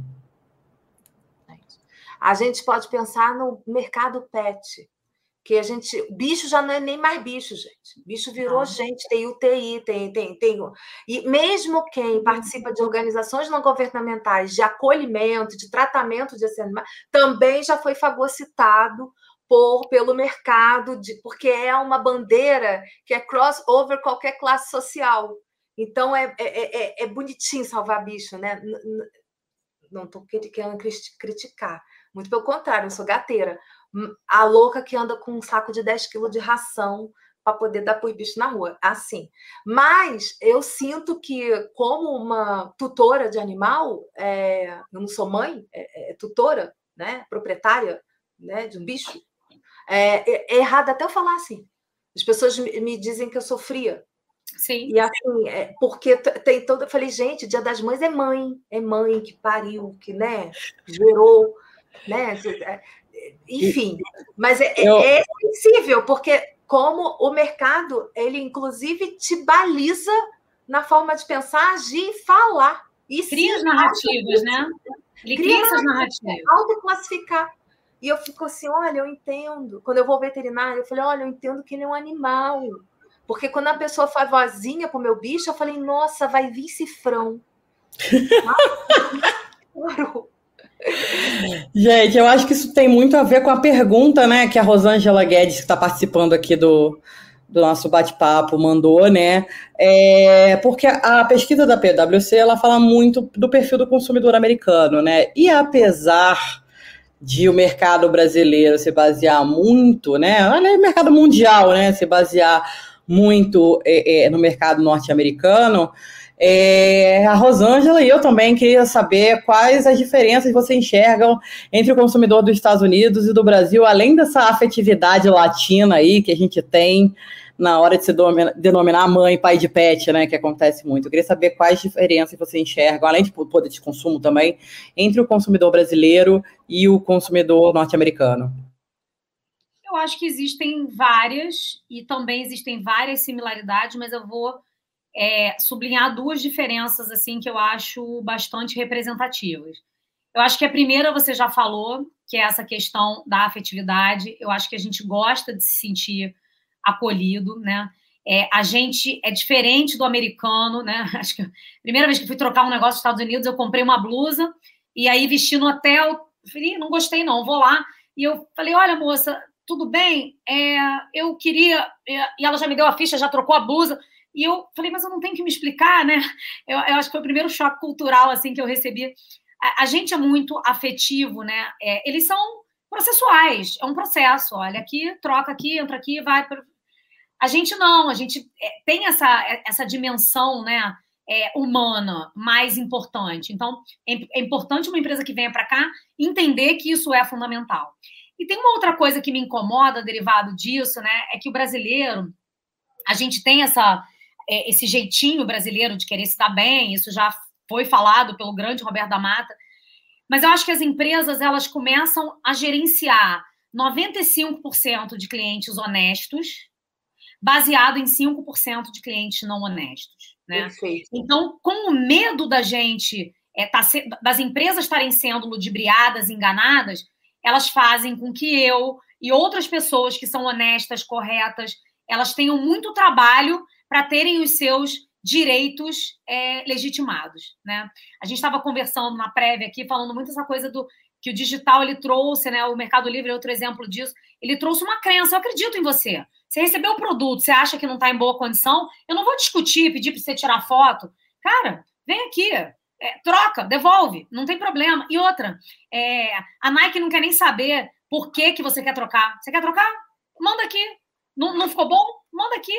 A gente pode pensar no mercado pet que a gente. Bicho já não é nem mais bicho, gente. Bicho virou ah. gente, tem UTI, tem, tem, tem. E mesmo quem uhum. participa de organizações não governamentais de acolhimento, de tratamento de animais, também já foi fagocitado por, pelo mercado, de, porque é uma bandeira que é crossover qualquer classe social. Então é, é, é, é bonitinho salvar bicho, né? Não estou querendo criticar. Muito pelo contrário, eu sou gateira a louca que anda com um saco de 10 quilos de ração para poder dar por bicho na rua, assim. Mas eu sinto que, como uma tutora de animal, é, eu não sou mãe, é, é tutora, né, proprietária né, de um bicho, é, é, é errado até eu falar assim. As pessoas me dizem que eu sou fria. Sim. E assim, é, porque tem todo. Eu falei, gente, Dia das Mães é mãe, é mãe que pariu, que né, gerou, né? É, enfim, mas é, eu... é sensível, porque como o mercado, ele inclusive te baliza na forma de pensar, agir e falar. E cria as narrativas, né? Ele cria, cria essas narrativas. Autoclassificar. E eu fico assim, olha, eu entendo. Quando eu vou ao veterinário, eu falei, olha, eu entendo que ele é um animal. Porque quando a pessoa faz vozinha pro meu bicho, eu falei, nossa, vai vir cifrão. Gente, eu acho que isso tem muito a ver com a pergunta, né, que a Rosângela Guedes, que está participando aqui do, do nosso bate-papo, mandou, né? É, porque a pesquisa da PwC ela fala muito do perfil do consumidor americano, né? E apesar de o mercado brasileiro se basear muito, né? Olha, mercado mundial, né? Se basear muito é, é, no mercado norte-americano. É, a Rosângela e eu também queria saber quais as diferenças você enxergam entre o consumidor dos Estados Unidos e do Brasil, além dessa afetividade latina aí que a gente tem na hora de se denominar mãe, pai de pet, né, que acontece muito. Eu queria saber quais diferenças você enxerga, além de poder de consumo também, entre o consumidor brasileiro e o consumidor norte-americano. Eu acho que existem várias e também existem várias similaridades, mas eu vou é, sublinhar duas diferenças assim que eu acho bastante representativas. Eu acho que a primeira você já falou, que é essa questão da afetividade. Eu acho que a gente gosta de se sentir acolhido, né? É, a gente é diferente do americano, né? Acho que a primeira vez que fui trocar um negócio nos Estados Unidos, eu comprei uma blusa e aí vesti no hotel, falei, não gostei não, vou lá. E eu falei, olha, moça, tudo bem? É, eu queria. E ela já me deu a ficha, já trocou a blusa. E eu falei, mas eu não tenho que me explicar, né? Eu, eu acho que foi o primeiro choque cultural assim que eu recebi. A, a gente é muito afetivo, né? É, eles são processuais, é um processo. Olha, aqui, troca aqui, entra aqui, vai. A gente não, a gente é, tem essa, essa dimensão, né? É, humana mais importante. Então, é, é importante uma empresa que venha para cá entender que isso é fundamental. E tem uma outra coisa que me incomoda, derivado disso, né? É que o brasileiro, a gente tem essa, é, esse jeitinho brasileiro de querer se dar bem, isso já foi falado pelo grande Roberto da Mata, mas eu acho que as empresas elas começam a gerenciar 95% de clientes honestos, baseado em 5% de clientes não honestos. Né? Perfeito. Então, com o medo da gente, é, tá, das empresas estarem sendo ludibriadas, enganadas, elas fazem com que eu e outras pessoas que são honestas, corretas, elas tenham muito trabalho para terem os seus direitos é, legitimados, né? A gente estava conversando na prévia aqui, falando muito essa coisa do que o digital ele trouxe, né? O Mercado Livre é outro exemplo disso. Ele trouxe uma crença. Eu acredito em você. Você recebeu o produto, você acha que não está em boa condição? Eu não vou discutir, pedir para você tirar foto. Cara, vem aqui, é, troca, devolve, não tem problema. E outra, é, a Nike não quer nem saber por que, que você quer trocar. Você quer trocar? Manda aqui. Não, não ficou bom? Manda aqui.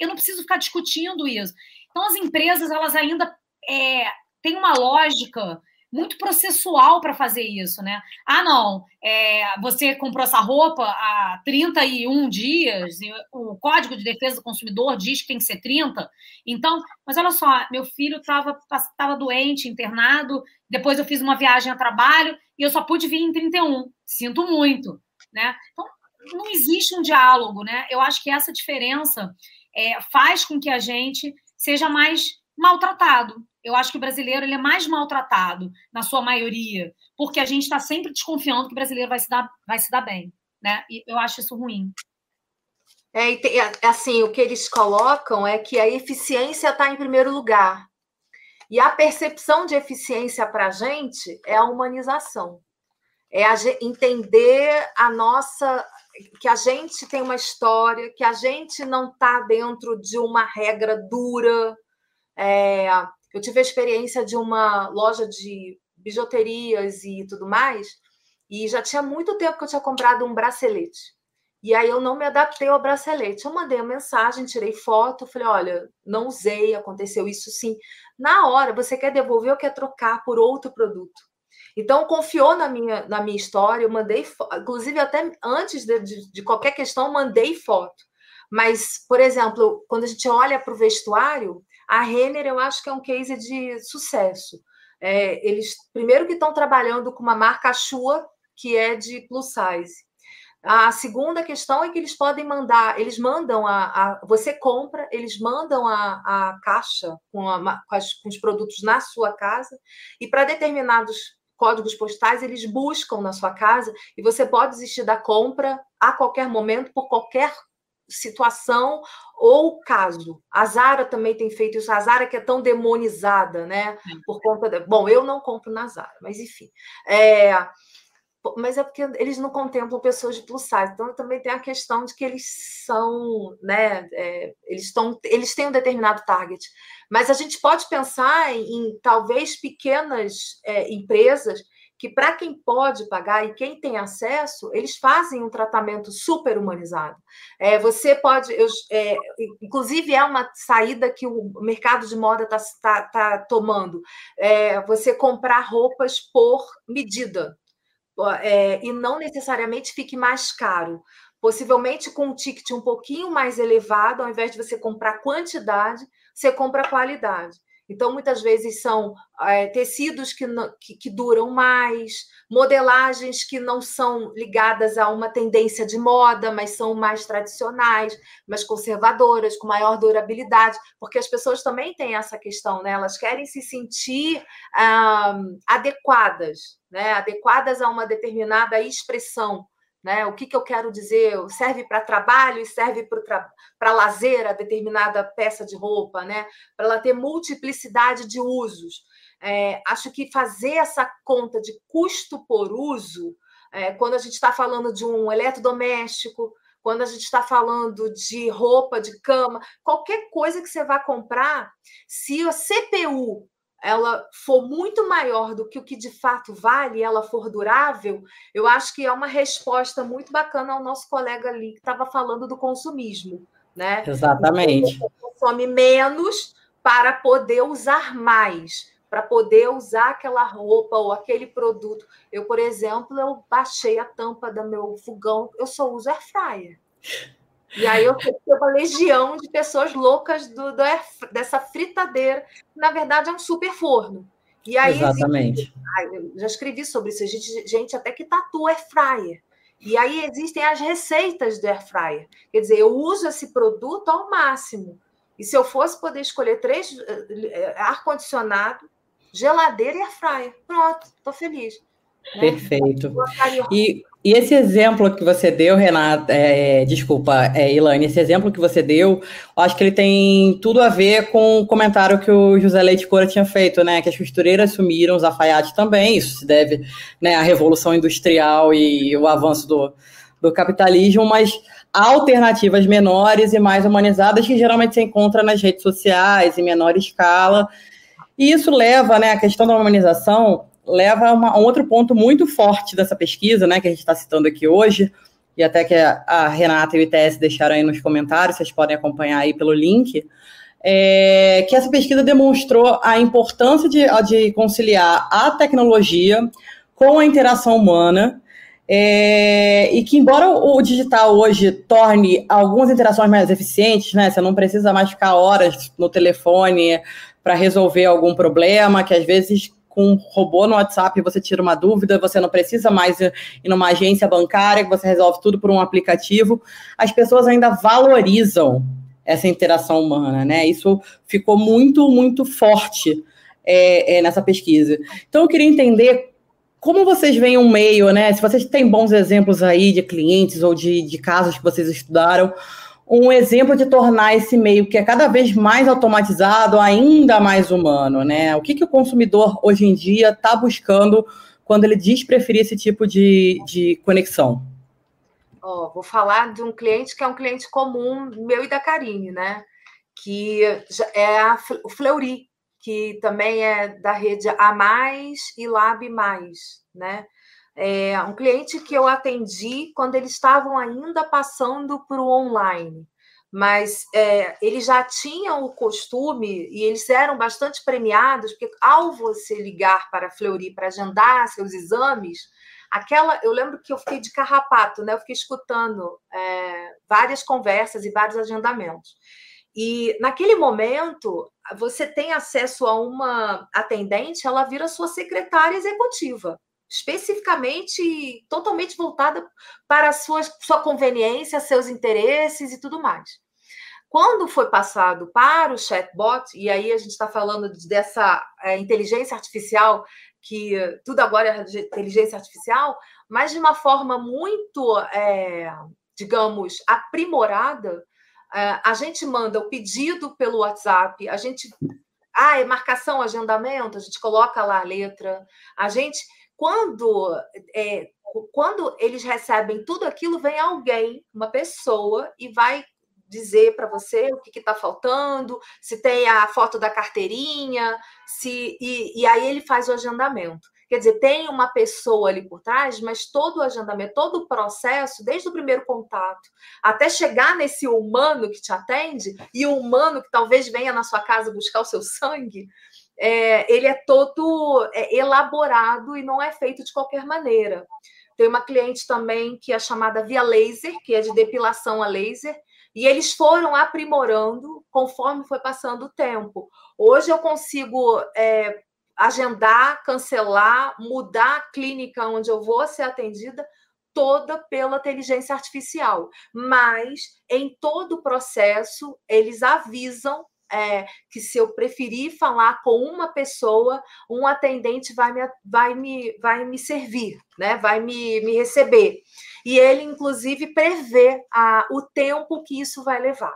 Eu não preciso ficar discutindo isso. Então, as empresas, elas ainda é, têm uma lógica muito processual para fazer isso, né? Ah, não, é, você comprou essa roupa há 31 dias, o Código de Defesa do Consumidor diz que tem que ser 30. Então, mas olha só, meu filho estava tava doente, internado, depois eu fiz uma viagem a trabalho e eu só pude vir em 31. Sinto muito, né? Então, não existe um diálogo, né? Eu acho que essa diferença é, faz com que a gente seja mais maltratado. Eu acho que o brasileiro ele é mais maltratado, na sua maioria, porque a gente está sempre desconfiando que o brasileiro vai se dar, vai se dar bem. Né? E eu acho isso ruim. É, assim, o que eles colocam é que a eficiência está em primeiro lugar. E a percepção de eficiência para a gente é a humanização. É a entender a nossa. Que a gente tem uma história, que a gente não está dentro de uma regra dura. É, eu tive a experiência de uma loja de bijuterias e tudo mais, e já tinha muito tempo que eu tinha comprado um bracelete. E aí eu não me adaptei ao bracelete. Eu mandei a mensagem, tirei foto, falei: olha, não usei, aconteceu isso sim. Na hora, você quer devolver ou quer trocar por outro produto? Então, confiou na minha, na minha história, eu mandei, inclusive até antes de, de, de qualquer questão, mandei foto. Mas, por exemplo, quando a gente olha para o vestuário, a Renner eu acho que é um case de sucesso. É, eles, primeiro que estão trabalhando com uma marca Shua, que é de plus size. A segunda questão é que eles podem mandar, eles mandam a, a você compra, eles mandam a, a caixa com, a, com, as, com os produtos na sua casa e para determinados códigos postais eles buscam na sua casa e você pode desistir da compra a qualquer momento por qualquer situação ou caso. A Zara também tem feito isso. A Zara que é tão demonizada, né? Por conta de... Bom, eu não compro na Zara, mas enfim. É mas é porque eles não contemplam pessoas de plus size. Então também tem a questão de que eles são, né? É, eles estão, eles têm um determinado target. Mas a gente pode pensar em, talvez pequenas é, empresas que para quem pode pagar e quem tem acesso, eles fazem um tratamento super humanizado. É, você pode, eu, é, inclusive é uma saída que o mercado de moda está tá, tá tomando. É, você comprar roupas por medida é, e não necessariamente fique mais caro. Possivelmente com um ticket um pouquinho mais elevado, ao invés de você comprar quantidade, você compra qualidade. Então, muitas vezes são é, tecidos que, que, que, duram mais, modelagens que não são ligadas a uma tendência de moda, mas são mais tradicionais, mais conservadoras, com maior durabilidade, porque as pessoas também têm essa questão, né? Elas querem se sentir ah, adequadas, né? adequadas a uma determinada expressão. Né? O que, que eu quero dizer? Serve para trabalho e serve para lazer a determinada peça de roupa, né? para ela ter multiplicidade de usos. É, acho que fazer essa conta de custo por uso, é, quando a gente está falando de um eletrodoméstico, quando a gente está falando de roupa, de cama, qualquer coisa que você vá comprar, se a CPU ela for muito maior do que o que de fato vale, ela for durável, eu acho que é uma resposta muito bacana ao nosso colega ali que estava falando do consumismo, né? Exatamente. Você consome menos para poder usar mais, para poder usar aquela roupa ou aquele produto. Eu, por exemplo, eu baixei a tampa do meu fogão, eu só uso air fryer. E aí eu tenho uma legião de pessoas loucas do, do dessa fritadeira, que na verdade é um super forno. E aí Exatamente. Existe, já escrevi sobre isso, gente, gente até que tatua air fryer. E aí existem as receitas do air fryer. Quer dizer, eu uso esse produto ao máximo. E se eu fosse poder escolher três eh, ar-condicionado, geladeira e air fryer, pronto, estou feliz. Né? Perfeito. E e esse exemplo que você deu, Renata, é, desculpa, é, Ilane, esse exemplo que você deu, acho que ele tem tudo a ver com o comentário que o José Leite Cora tinha feito, né? Que as costureiras sumiram, os alfaiates também, isso se deve né, à revolução industrial e o avanço do, do capitalismo, mas alternativas menores e mais humanizadas que geralmente se encontra nas redes sociais em menor escala. E isso leva, né, a questão da humanização leva a, uma, a, um outro ponto muito forte dessa pesquisa, né, que a gente está citando aqui hoje, e até que a, Renata e o ITS deixaram aí nos comentários, vocês podem acompanhar aí pelo link, é, que essa pesquisa demonstrou a importância de, de conciliar a tecnologia com a interação humana, é, e que, embora o digital hoje torne algumas interações mais eficientes, né? Você não precisa mais ficar horas no telefone para resolver algum problema, que às vezes com um robô no WhatsApp você tira uma dúvida, você não precisa mais ir numa agência bancária, que você resolve tudo por um aplicativo. As pessoas ainda valorizam essa interação humana, né? Isso ficou muito, muito forte é, é, nessa pesquisa. Então, eu queria entender como vocês veem um meio, né? Se vocês têm bons exemplos aí de clientes ou de, de casos que vocês estudaram, um exemplo de tornar esse meio que é cada vez mais automatizado ainda mais humano, né? O que, que o consumidor hoje em dia está buscando quando ele diz preferir esse tipo de, de conexão? Oh, vou falar de um cliente que é um cliente comum meu e da Karine, né? Que é a, o Fleury, que também é da rede A e Lab né? É um cliente que eu atendi quando eles estavam ainda passando para o online. mas é, eles já tinham o costume e eles eram bastante premiados, porque ao você ligar para a Fleury para agendar seus exames, aquela eu lembro que eu fiquei de carrapato, né? Eu fiquei escutando é, várias conversas e vários agendamentos. E naquele momento você tem acesso a uma atendente, ela vira sua secretária executiva especificamente totalmente voltada para a sua, sua conveniência, seus interesses e tudo mais. Quando foi passado para o chatbot, e aí a gente está falando dessa é, inteligência artificial, que tudo agora é inteligência artificial, mas de uma forma muito, é, digamos, aprimorada, é, a gente manda o pedido pelo WhatsApp, a gente. Ah, é marcação, agendamento, a gente coloca lá a letra, a gente quando, é, quando eles recebem tudo aquilo, vem alguém, uma pessoa, e vai dizer para você o que está faltando, se tem a foto da carteirinha, se e, e aí ele faz o agendamento. Quer dizer, tem uma pessoa ali por trás, mas todo o agendamento, todo o processo, desde o primeiro contato até chegar nesse humano que te atende, e o humano que talvez venha na sua casa buscar o seu sangue, é, ele é todo é, elaborado e não é feito de qualquer maneira. Tem uma cliente também que é chamada Via Laser, que é de depilação a laser, e eles foram aprimorando conforme foi passando o tempo. Hoje eu consigo é, agendar, cancelar, mudar a clínica onde eu vou ser atendida toda pela inteligência artificial. Mas em todo o processo eles avisam é, que se eu preferir falar com uma pessoa, um atendente vai me, vai me, vai me servir, né? vai me, me receber. E ele, inclusive, prevê a, o tempo que isso vai levar.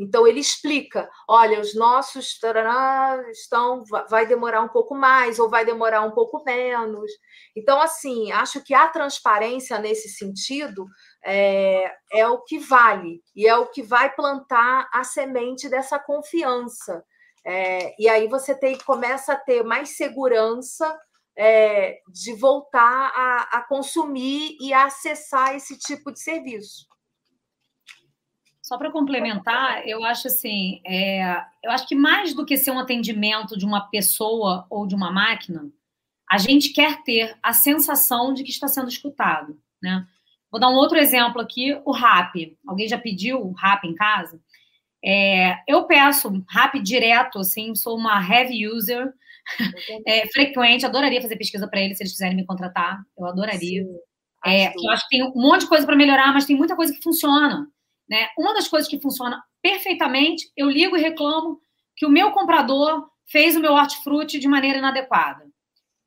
Então ele explica, olha, os nossos tarará, estão, vai demorar um pouco mais ou vai demorar um pouco menos. Então, assim, acho que a transparência nesse sentido é, é o que vale e é o que vai plantar a semente dessa confiança. É, e aí você tem, começa a ter mais segurança é, de voltar a, a consumir e a acessar esse tipo de serviço. Só para complementar, eu acho assim, é, eu acho que mais do que ser um atendimento de uma pessoa ou de uma máquina, a gente quer ter a sensação de que está sendo escutado, né? Vou dar um outro exemplo aqui, o RAP. Alguém já pediu o RAP em casa? É, eu peço RAP direto, assim, sou uma heavy user, é, frequente, adoraria fazer pesquisa para eles se eles quiserem me contratar, eu adoraria. Sim, é, eu acho que tem um monte de coisa para melhorar, mas tem muita coisa que funciona. Né? Uma das coisas que funciona perfeitamente, eu ligo e reclamo que o meu comprador fez o meu hortifruti de maneira inadequada.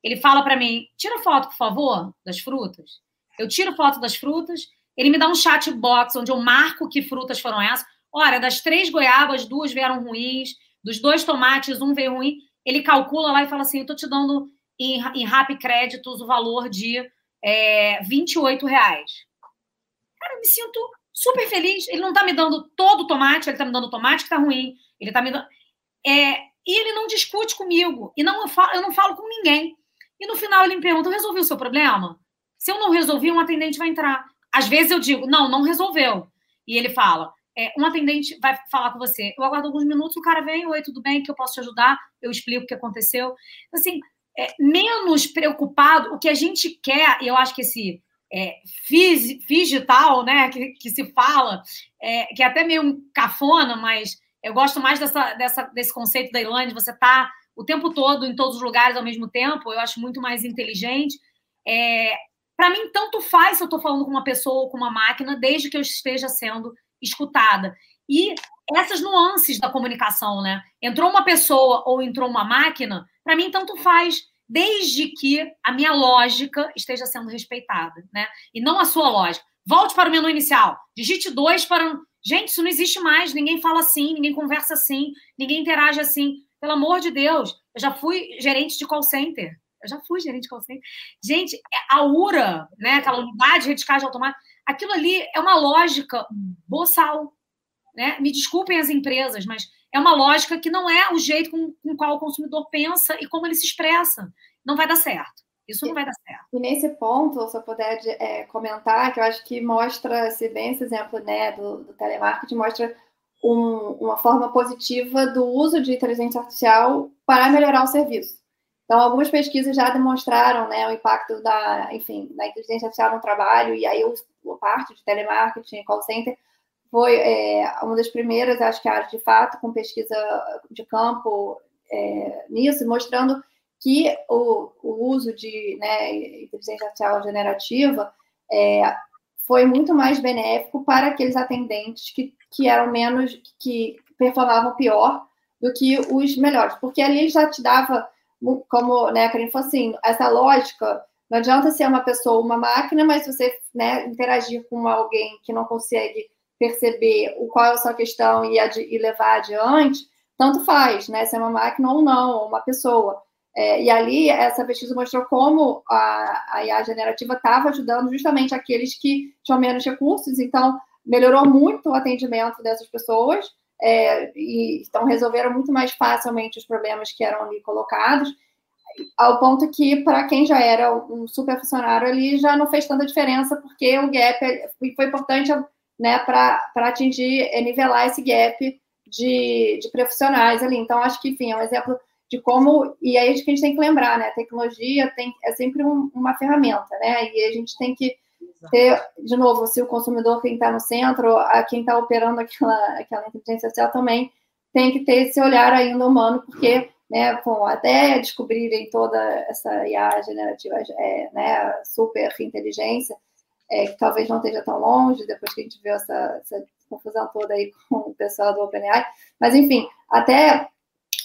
Ele fala para mim: tira foto, por favor, das frutas. Eu tiro foto das frutas, ele me dá um chat box onde eu marco que frutas foram essas. Olha, das três goiabas, duas vieram ruins, dos dois tomates, um veio ruim. Ele calcula lá e fala assim: eu estou te dando em, em Rap Créditos o valor de é, 28 reais. Cara, eu me sinto super feliz. Ele não está me dando todo o tomate, ele está me dando o tomate que está ruim. Ele está me dando. É, e ele não discute comigo. E não, eu, falo, eu não falo com ninguém. E no final ele me pergunta: resolveu o seu problema? Se eu não resolvi, um atendente vai entrar. Às vezes eu digo: não, não resolveu. E ele fala: é, um atendente vai falar com você. Eu aguardo alguns minutos, o cara vem: oi, tudo bem? Que eu posso te ajudar? Eu explico o que aconteceu. Assim, é, menos preocupado, o que a gente quer, e eu acho que esse é, digital, né, que, que se fala, é, que é até meio cafona, mas eu gosto mais dessa, dessa, desse conceito da Ilane, você tá o tempo todo em todos os lugares ao mesmo tempo, eu acho muito mais inteligente. É, Para mim, tanto faz se eu estou falando com uma pessoa ou com uma máquina, desde que eu esteja sendo escutada. E essas nuances da comunicação, né? Entrou uma pessoa ou entrou uma máquina, para mim, tanto faz desde que a minha lógica esteja sendo respeitada, né? E não a sua lógica. Volte para o menu inicial, digite dois para. Gente, isso não existe mais. Ninguém fala assim, ninguém conversa assim, ninguém interage assim. Pelo amor de Deus, eu já fui gerente de call center. Eu já fui gerente de call center. Gente, a URA, né, aquela unidade de reticagem automática, aquilo ali é uma lógica boçal. Né? Me desculpem as empresas, mas é uma lógica que não é o jeito com, com qual o consumidor pensa e como ele se expressa. Não vai dar certo. Isso não vai dar certo. E nesse ponto, se eu puder é, comentar, que eu acho que mostra, se bem esse exemplo né, do, do telemarketing, mostra um, uma forma positiva do uso de inteligência artificial para melhorar o serviço. Então, algumas pesquisas já demonstraram né, o impacto da, enfim, da inteligência artificial no trabalho, e aí a parte de telemarketing, call center, foi é, uma das primeiras, acho que de fato, com pesquisa de campo é, nisso, mostrando que o, o uso de né, inteligência artificial generativa é, foi muito mais benéfico para aqueles atendentes que, que eram menos, que performavam pior do que os melhores, porque ali já te dava, como né, a Karine falou assim, essa lógica, não adianta ser uma pessoa uma máquina, mas você né, interagir com alguém que não consegue perceber o qual é a sua questão e, e levar adiante, tanto faz, né, se é uma máquina ou não, ou uma pessoa. É, e ali, essa pesquisa mostrou como a, a IA generativa estava ajudando justamente aqueles que tinham menos recursos, então melhorou muito o atendimento dessas pessoas, é, e então resolveram muito mais facilmente os problemas que eram ali colocados, ao ponto que, para quem já era um super funcionário ali, já não fez tanta diferença, porque o gap foi importante né, para atingir, nivelar esse gap de, de profissionais ali. Então, acho que, enfim, é um exemplo de como, e aí a gente tem que lembrar, né? A tecnologia tem, é sempre um, uma ferramenta, né? E a gente tem que ter, de novo, se o consumidor quem está no centro, a quem está operando aquela, aquela inteligência artificial também tem que ter esse olhar ainda humano, porque né, com, até descobrirem toda essa IA generativa, é, né, super inteligência, é, que talvez não esteja tão longe, depois que a gente viu essa, essa confusão toda aí com o pessoal do OpenAI, mas enfim, até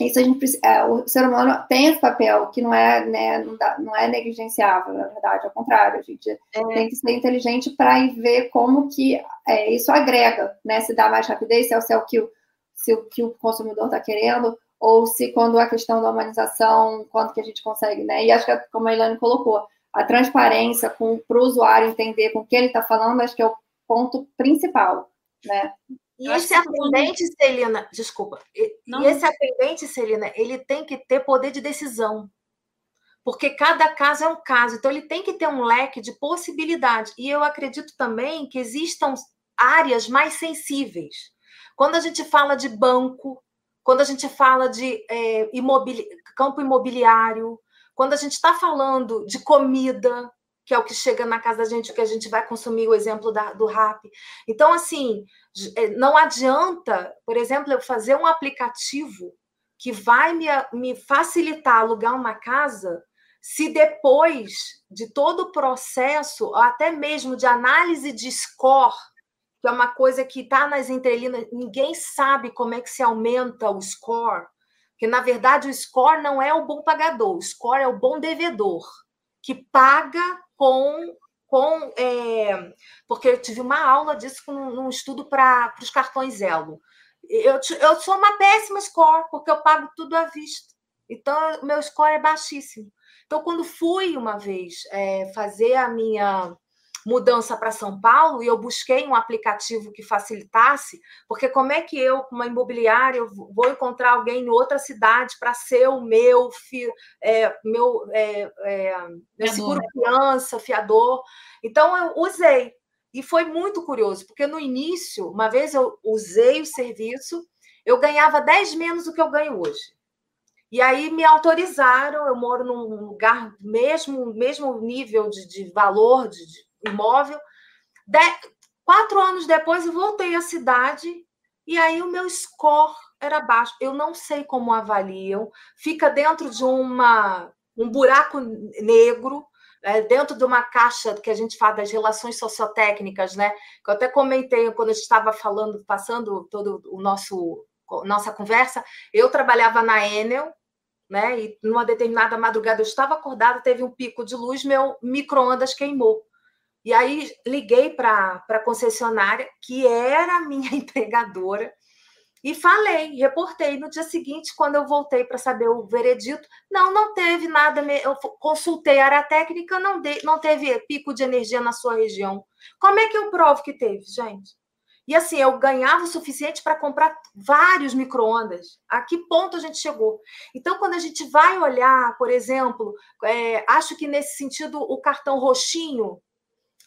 isso a gente é, o ser humano tem esse papel que não é né, não, dá, não é negligenciável, na verdade, ao contrário, a gente é. tem que ser inteligente para ver como que é, isso agrega, né? Se dá mais rapidez, se é, se é o que o, se o que o consumidor está querendo, ou se quando a questão da humanização, quanto que a gente consegue, né? E acho que, como a Ilane colocou, a transparência para o usuário entender com o que ele está falando, acho que é o ponto principal, né? E esse atendente, quando... Celina, desculpa, e, e esse atendente, Celina, ele tem que ter poder de decisão. Porque cada caso é um caso, então ele tem que ter um leque de possibilidades. E eu acredito também que existam áreas mais sensíveis. Quando a gente fala de banco, quando a gente fala de é, imobili campo imobiliário, quando a gente está falando de comida, que é o que chega na casa da gente, o que a gente vai consumir, o exemplo da, do RAP. Então, assim, é, não adianta, por exemplo, eu fazer um aplicativo que vai me, me facilitar alugar uma casa se depois de todo o processo, até mesmo de análise de score, que é uma coisa que está nas entrelinhas, ninguém sabe como é que se aumenta o score, que na verdade o score não é o bom pagador, o score é o bom devedor, que paga com com é, porque eu tive uma aula disso num, num estudo para os cartões Elo. Eu, eu sou uma péssima score, porque eu pago tudo à vista. Então, meu score é baixíssimo. Então, quando fui uma vez é, fazer a minha mudança para São Paulo e eu busquei um aplicativo que facilitasse, porque como é que eu, uma imobiliária, vou encontrar alguém em outra cidade para ser o meu, é, meu, é, é, meu seguro criança, fiador. Então eu usei. E foi muito curioso, porque no início, uma vez eu usei o serviço, eu ganhava 10 menos do que eu ganho hoje. E aí me autorizaram, eu moro num lugar mesmo, mesmo nível de, de valor de, de imóvel. De... Quatro anos depois, eu voltei à cidade e aí o meu score era baixo. Eu não sei como avaliam. Fica dentro de uma, um buraco negro, é, dentro de uma caixa que a gente fala das relações sociotécnicas, né? Que eu até comentei quando a gente estava falando, passando todo o nosso nossa conversa. Eu trabalhava na Enel, né? E numa determinada madrugada eu estava acordada, teve um pico de luz, meu micro-ondas queimou. E aí liguei para a concessionária, que era minha empregadora, e falei, reportei. No dia seguinte, quando eu voltei para saber o veredito, não, não teve nada. Eu consultei a área técnica, não, de, não teve pico de energia na sua região. Como é que eu provo que teve, gente? E assim, eu ganhava o suficiente para comprar vários micro-ondas. A que ponto a gente chegou? Então, quando a gente vai olhar, por exemplo, é, acho que nesse sentido o cartão roxinho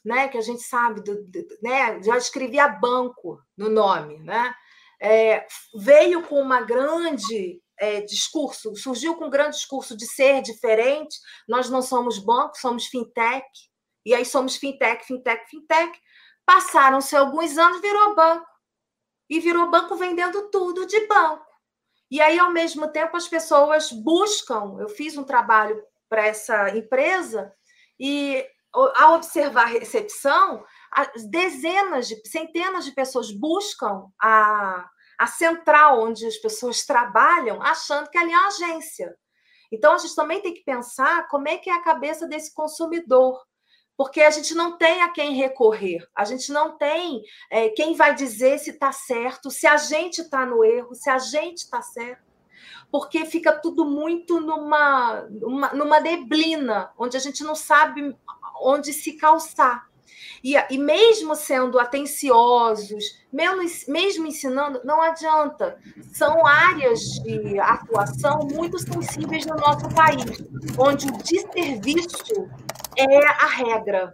né, que a gente sabe, do, do, né, já escrevia banco no nome, né? é, veio com uma grande é, discurso, surgiu com um grande discurso de ser diferente. Nós não somos banco, somos fintech. E aí somos fintech, fintech, fintech. Passaram-se alguns anos, virou banco. E virou banco vendendo tudo de banco. E aí, ao mesmo tempo, as pessoas buscam. Eu fiz um trabalho para essa empresa e, ao observar a recepção, dezenas de, centenas de pessoas buscam a, a central onde as pessoas trabalham, achando que ali é uma agência. Então, a gente também tem que pensar como é que é a cabeça desse consumidor porque a gente não tem a quem recorrer, a gente não tem é, quem vai dizer se está certo, se a gente está no erro, se a gente está certo, porque fica tudo muito numa, uma, numa neblina, onde a gente não sabe onde se calçar. E, e mesmo sendo atenciosos, mesmo, ensinando, não adianta. São áreas de atuação muito sensíveis no nosso país, onde o desserviço é a regra.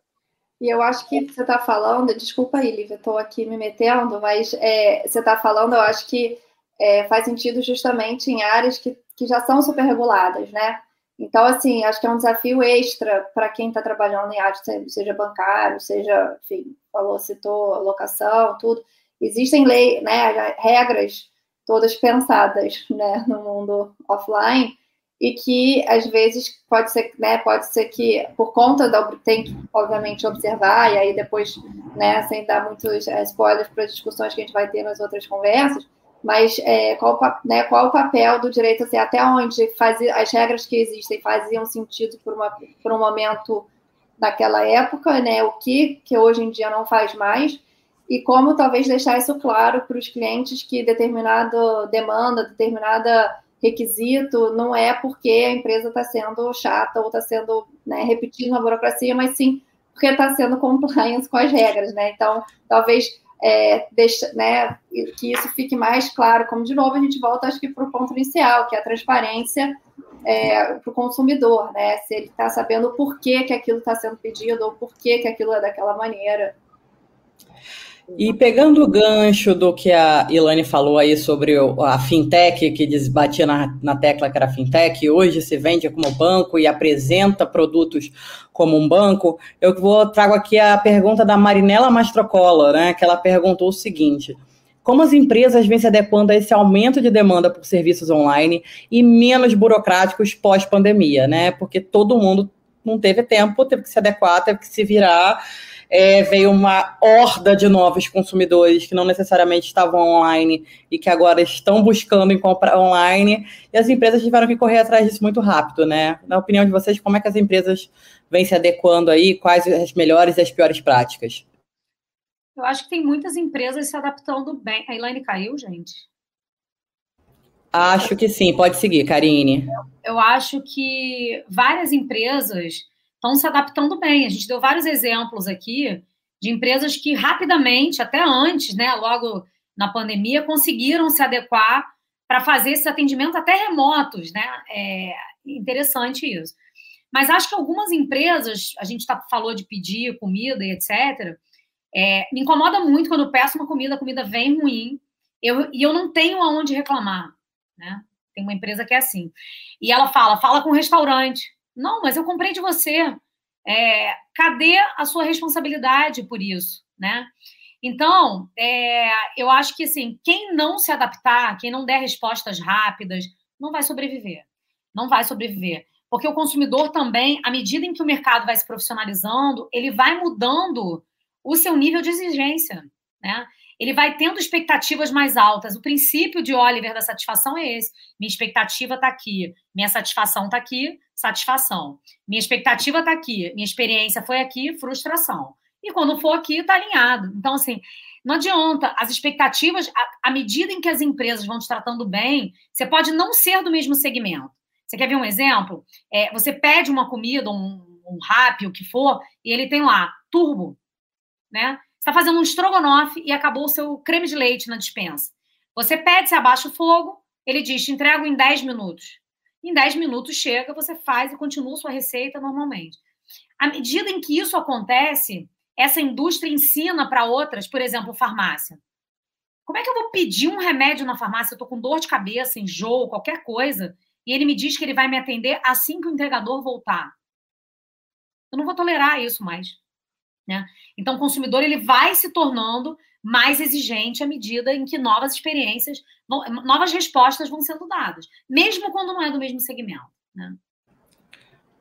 E eu acho que você está falando, desculpa aí, Lívia, estou aqui me metendo, mas é, você está falando, eu acho que é, faz sentido justamente em áreas que, que já são superreguladas, né? Então, assim, acho que é um desafio extra para quem está trabalhando em área, seja bancário, seja, enfim, falou, citou locação, tudo. Existem lei, né, regras todas pensadas, né, no mundo offline e que às vezes pode ser, né, pode ser que por conta da tem que obviamente observar e aí depois, né, sem dar muitos é, spoilers para as discussões que a gente vai ter nas outras conversas, mas é, qual, né, qual o papel do direito, assim, até onde fazia, as regras que existem faziam sentido por, uma, por um momento naquela época, né, o que, que hoje em dia não faz mais, e como talvez deixar isso claro para os clientes que determinada demanda, determinada requisito não é porque a empresa está sendo chata ou está sendo né, repetindo a burocracia, mas sim porque está sendo compliance com as regras, né? Então, talvez é, deixa, né, que isso fique mais claro, como de novo a gente volta, acho que para o ponto inicial, que é a transparência é, para o consumidor, né? Se ele está sabendo por que, que aquilo está sendo pedido ou por que, que aquilo é daquela maneira. E pegando o gancho do que a Ilane falou aí sobre a fintech, que batia na, na tecla que era fintech, hoje se vende como banco e apresenta produtos como um banco, eu vou trago aqui a pergunta da Marinela Mastrocola, né, que ela perguntou o seguinte: como as empresas vêm se adequando a esse aumento de demanda por serviços online e menos burocráticos pós-pandemia, né? Porque todo mundo não teve tempo, teve que se adequar, teve que se virar é, veio uma horda de novos consumidores que não necessariamente estavam online e que agora estão buscando em comprar online, e as empresas tiveram que correr atrás disso muito rápido, né? Na opinião de vocês, como é que as empresas vêm se adequando aí? Quais as melhores e as piores práticas? Eu acho que tem muitas empresas se adaptando bem. A Elaine caiu, gente? Acho que sim, pode seguir, Karine. Eu acho que várias empresas estão se adaptando bem. A gente deu vários exemplos aqui de empresas que rapidamente, até antes, né, logo na pandemia, conseguiram se adequar para fazer esse atendimento até remotos, né? É interessante isso. Mas acho que algumas empresas, a gente tá, falou de pedir comida e etc. É, me incomoda muito quando eu peço uma comida, a comida vem ruim, eu, e eu não tenho aonde reclamar, né? Tem uma empresa que é assim. E ela fala, fala com o restaurante. Não, mas eu comprei de você. É, cadê a sua responsabilidade por isso, né? Então, é, eu acho que assim, quem não se adaptar, quem não der respostas rápidas, não vai sobreviver. Não vai sobreviver. Porque o consumidor também, à medida em que o mercado vai se profissionalizando, ele vai mudando o seu nível de exigência, né? ele vai tendo expectativas mais altas. O princípio de Oliver da satisfação é esse. Minha expectativa está aqui, minha satisfação está aqui, satisfação. Minha expectativa está aqui, minha experiência foi aqui, frustração. E quando for aqui, está alinhado. Então, assim, não adianta. As expectativas, à medida em que as empresas vão te tratando bem, você pode não ser do mesmo segmento. Você quer ver um exemplo? É, você pede uma comida, um, um rap, o que for, e ele tem lá, turbo, né? está fazendo um estrogonofe e acabou o seu creme de leite na dispensa. Você pede, se abaixa o fogo, ele diz, te entrego em 10 minutos. Em 10 minutos chega, você faz e continua sua receita normalmente. À medida em que isso acontece, essa indústria ensina para outras, por exemplo, farmácia. Como é que eu vou pedir um remédio na farmácia? Eu estou com dor de cabeça, enjoo, qualquer coisa, e ele me diz que ele vai me atender assim que o entregador voltar. Eu não vou tolerar isso mais. Né? Então, o consumidor ele vai se tornando mais exigente à medida em que novas experiências, novas respostas vão sendo dadas, mesmo quando não é do mesmo segmento. Né?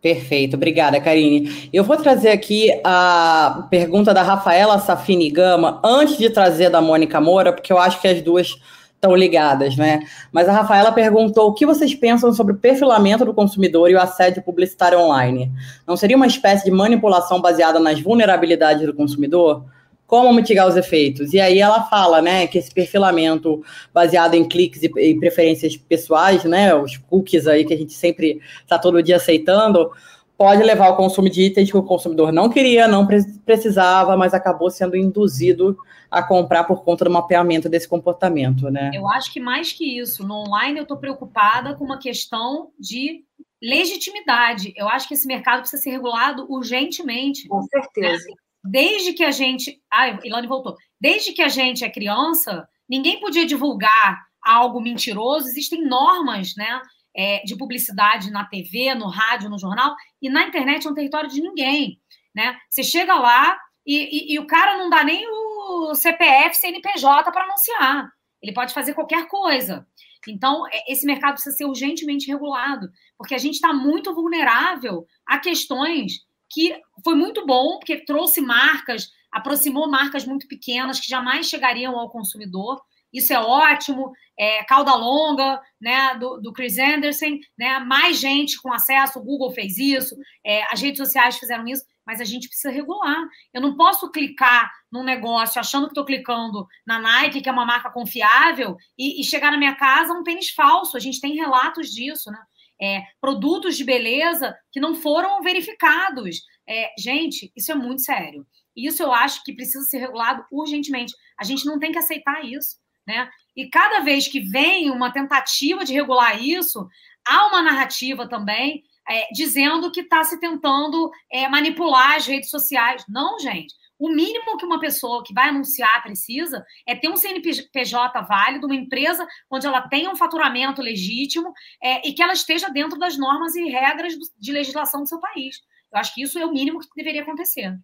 Perfeito, obrigada, Karine. Eu vou trazer aqui a pergunta da Rafaela Safini Gama, antes de trazer da Mônica Moura, porque eu acho que as duas estão ligadas, né? Mas a Rafaela perguntou o que vocês pensam sobre o perfilamento do consumidor e o assédio publicitário online. Não seria uma espécie de manipulação baseada nas vulnerabilidades do consumidor? Como mitigar os efeitos? E aí ela fala, né, que esse perfilamento baseado em cliques e, e preferências pessoais, né, os cookies aí que a gente sempre está todo dia aceitando, pode levar ao consumo de itens que o consumidor não queria, não precisava, mas acabou sendo induzido a comprar por conta do mapeamento desse comportamento, né? Eu acho que mais que isso, no online eu estou preocupada com uma questão de legitimidade. Eu acho que esse mercado precisa ser regulado urgentemente. Com certeza. Né? Desde que a gente. Ah, Ilane voltou. Desde que a gente é criança, ninguém podia divulgar algo mentiroso. Existem normas, né? É, de publicidade na TV, no rádio, no jornal, e na internet é um território de ninguém. Né? Você chega lá e, e, e o cara não dá nem o CPF, CNPJ para anunciar. Ele pode fazer qualquer coisa. Então, é, esse mercado precisa ser urgentemente regulado, porque a gente está muito vulnerável a questões que foi muito bom, porque trouxe marcas, aproximou marcas muito pequenas que jamais chegariam ao consumidor. Isso é ótimo. É, cauda longa, né, do, do, Chris Anderson, né, mais gente com acesso. O Google fez isso, é, as redes sociais fizeram isso, mas a gente precisa regular. Eu não posso clicar num negócio achando que estou clicando na Nike, que é uma marca confiável, e, e chegar na minha casa um tênis falso. A gente tem relatos disso, né? É, produtos de beleza que não foram verificados. É, gente, isso é muito sério. Isso eu acho que precisa ser regulado urgentemente. A gente não tem que aceitar isso. Né? E cada vez que vem uma tentativa de regular isso, há uma narrativa também é, dizendo que está se tentando é, manipular as redes sociais. Não, gente. O mínimo que uma pessoa que vai anunciar precisa é ter um CNPJ válido, uma empresa onde ela tenha um faturamento legítimo é, e que ela esteja dentro das normas e regras de legislação do seu país. Eu acho que isso é o mínimo que deveria acontecer.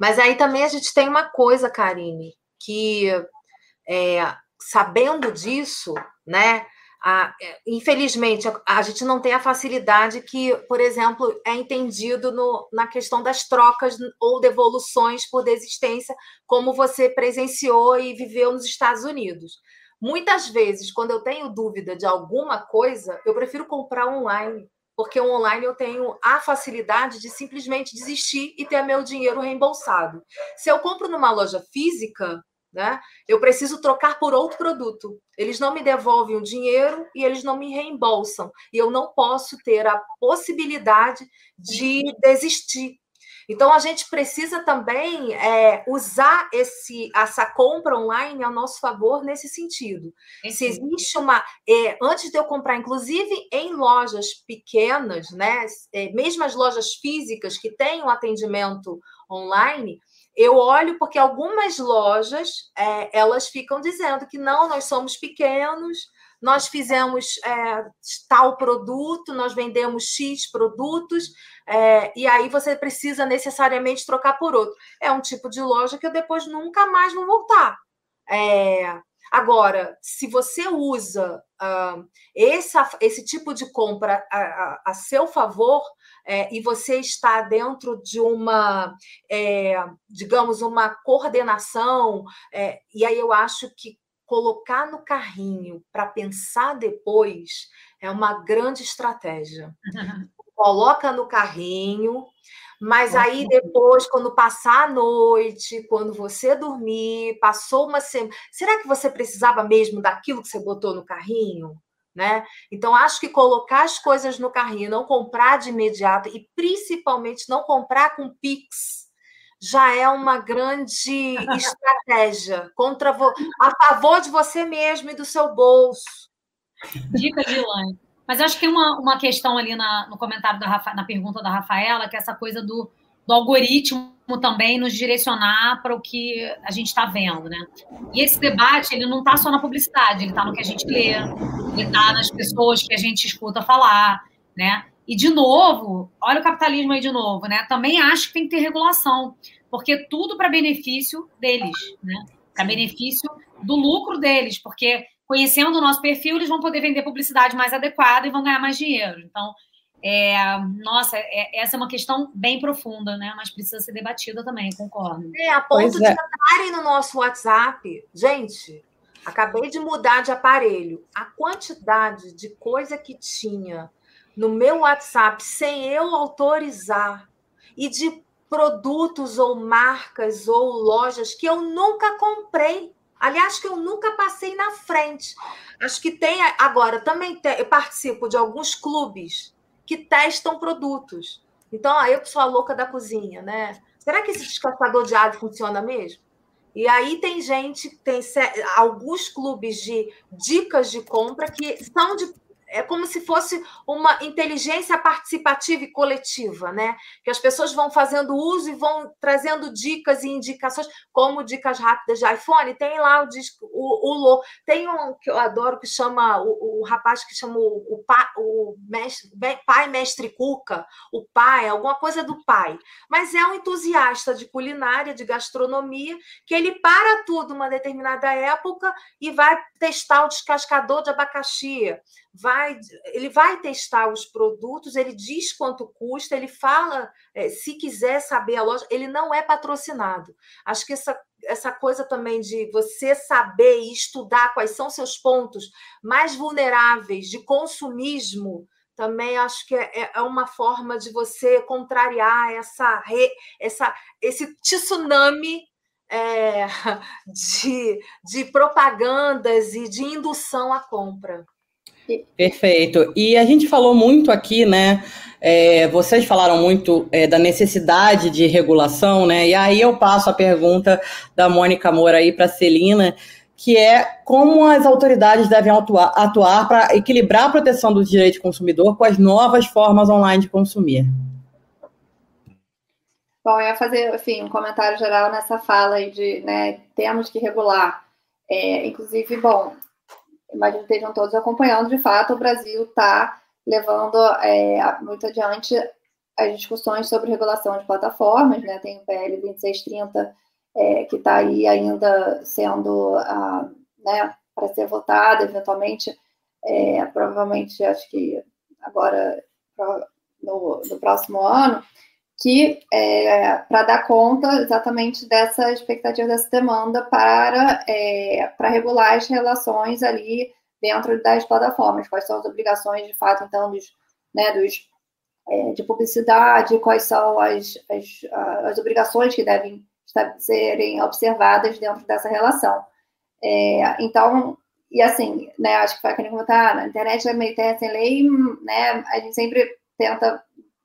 Mas aí também a gente tem uma coisa, Karine, que é, sabendo disso, né? Ah, infelizmente, a, a, gente não tem a facilidade que, por exemplo, é entendido no, na questão das trocas ou devoluções por desistência, como você presenciou e viveu nos Estados Unidos. Muitas vezes, quando eu tenho dúvida de alguma coisa, eu prefiro comprar online, porque online eu tenho a facilidade de simplesmente desistir e ter meu dinheiro reembolsado. Se eu compro numa loja física, né? Eu preciso trocar por outro produto. Eles não me devolvem o dinheiro e eles não me reembolsam. E eu não posso ter a possibilidade de desistir. Então a gente precisa também é, usar esse, essa compra online ao nosso favor nesse sentido. Se existe uma. É, antes de eu comprar, inclusive em lojas pequenas, né, é, mesmo as lojas físicas que têm um atendimento online, eu olho porque algumas lojas é, elas ficam dizendo que não, nós somos pequenos, nós fizemos é, tal produto, nós vendemos X produtos, é, e aí você precisa necessariamente trocar por outro. É um tipo de loja que eu depois nunca mais vou voltar. É, agora, se você usa uh, essa, esse tipo de compra a, a, a seu favor, é, e você está dentro de uma, é, digamos, uma coordenação, é, e aí eu acho que colocar no carrinho para pensar depois é uma grande estratégia. Coloca no carrinho, mas aí depois, quando passar a noite, quando você dormir, passou uma semana, será que você precisava mesmo daquilo que você botou no carrinho? Né? Então, acho que colocar as coisas no carrinho, não comprar de imediato e principalmente não comprar com Pix, já é uma grande estratégia contra a favor de você mesmo e do seu bolso. Dica de. Mas acho que tem uma, uma questão ali na, no comentário da Rafa, na pergunta da Rafaela, que é essa coisa do do algoritmo também nos direcionar para o que a gente está vendo, né? E esse debate ele não está só na publicidade, ele está no que a gente lê, ele está nas pessoas que a gente escuta falar, né? E de novo, olha o capitalismo aí de novo, né? Também acho que tem que ter regulação, porque tudo para benefício deles, né? Para benefício do lucro deles, porque conhecendo o nosso perfil, eles vão poder vender publicidade mais adequada e vão ganhar mais dinheiro. Então, é, nossa, é, essa é uma questão bem profunda, né? Mas precisa ser debatida também, concordo. É, a ponto de é. entrarem no nosso WhatsApp. Gente, acabei de mudar de aparelho. A quantidade de coisa que tinha no meu WhatsApp sem eu autorizar e de produtos ou marcas ou lojas que eu nunca comprei. Aliás, que eu nunca passei na frente. Acho que tem agora também tem, eu participo de alguns clubes que testam produtos. Então, aí eu sou a louca da cozinha, né? Será que esse descascador de alho funciona mesmo? E aí tem gente, tem alguns clubes de dicas de compra que são de é como se fosse uma inteligência participativa e coletiva, né? Que as pessoas vão fazendo uso e vão trazendo dicas e indicações, como dicas rápidas de iPhone. Tem lá o disco, o, o tem um que eu adoro que chama o, o rapaz que chama o, o, pa, o mestre, pai mestre Cuca, o pai, alguma coisa do pai. Mas é um entusiasta de culinária, de gastronomia, que ele para tudo uma determinada época e vai testar o descascador de abacaxi vai, ele vai testar os produtos, ele diz quanto custa, ele fala, é, se quiser saber a loja, ele não é patrocinado. Acho que essa, essa coisa também de você saber e estudar quais são seus pontos mais vulneráveis de consumismo também acho que é, é uma forma de você contrariar essa, essa esse tsunami é, de, de propagandas e de indução à compra. Perfeito. E a gente falou muito aqui, né? É, vocês falaram muito é, da necessidade de regulação, né? E aí eu passo a pergunta da Mônica Moura aí para a Celina, que é como as autoridades devem atuar, atuar para equilibrar a proteção do direito do consumidor com as novas formas online de consumir. Bom, eu ia fazer, enfim, um comentário geral nessa fala aí de, né, temos que regular. É, inclusive, bom, imagino que estejam todos acompanhando, de fato, o Brasil está levando é, muito adiante as discussões sobre regulação de plataformas, né? Tem o PL 2630 é, que está aí ainda sendo, ah, né, para ser votado, eventualmente, é, provavelmente, acho que agora no, no próximo ano, que é, para dar conta exatamente dessa expectativa, dessa demanda para, é, para regular as relações ali dentro das plataformas, quais são as obrigações de fato, então, dos, né, dos, é, de publicidade, quais são as, as, as obrigações que devem serem observadas dentro dessa relação. É, então, e assim, né, acho que foi aquele comentário, na internet é meio terra sem lei, né, a gente sempre tenta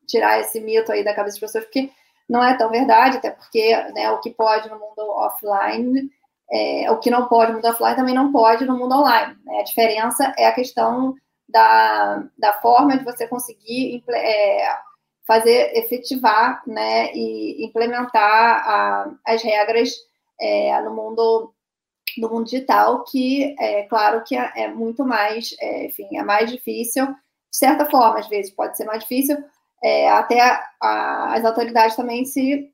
tirar esse mito aí da cabeça das pessoas, porque não é tão verdade, até porque né, o que pode no mundo offline, é, o que não pode no mundo offline também não pode no mundo online. Né? A diferença é a questão da, da forma de você conseguir é, fazer efetivar né, e implementar a, as regras é, no mundo no mundo digital, que é claro que é, é muito mais, é, enfim, é mais difícil, de certa forma, às vezes pode ser mais difícil, é, até a, a, as autoridades também se,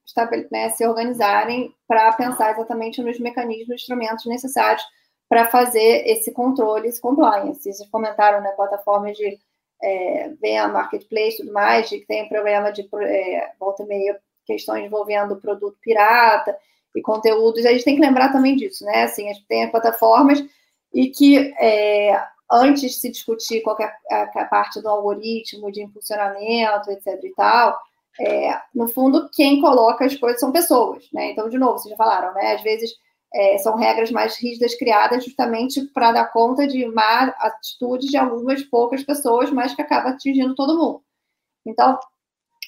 né, se organizarem para pensar exatamente nos mecanismos, instrumentos necessários para fazer esse controle, esse compliance. Vocês comentaram, né, plataformas de é, vem a marketplace tudo mais, de que tem problema de é, volta e meia, questões envolvendo produto pirata e conteúdos. A gente tem que lembrar também disso, né? Assim, a gente tem plataformas e que é, antes de se discutir qualquer a, parte do algoritmo, de impulsionamento, etc. e tal, é, no fundo, quem coloca as coisas são pessoas, né? Então, de novo, vocês já falaram, né? Às vezes é, são regras mais rígidas criadas justamente para dar conta de má atitudes de algumas poucas pessoas, mas que acaba atingindo todo mundo. Então,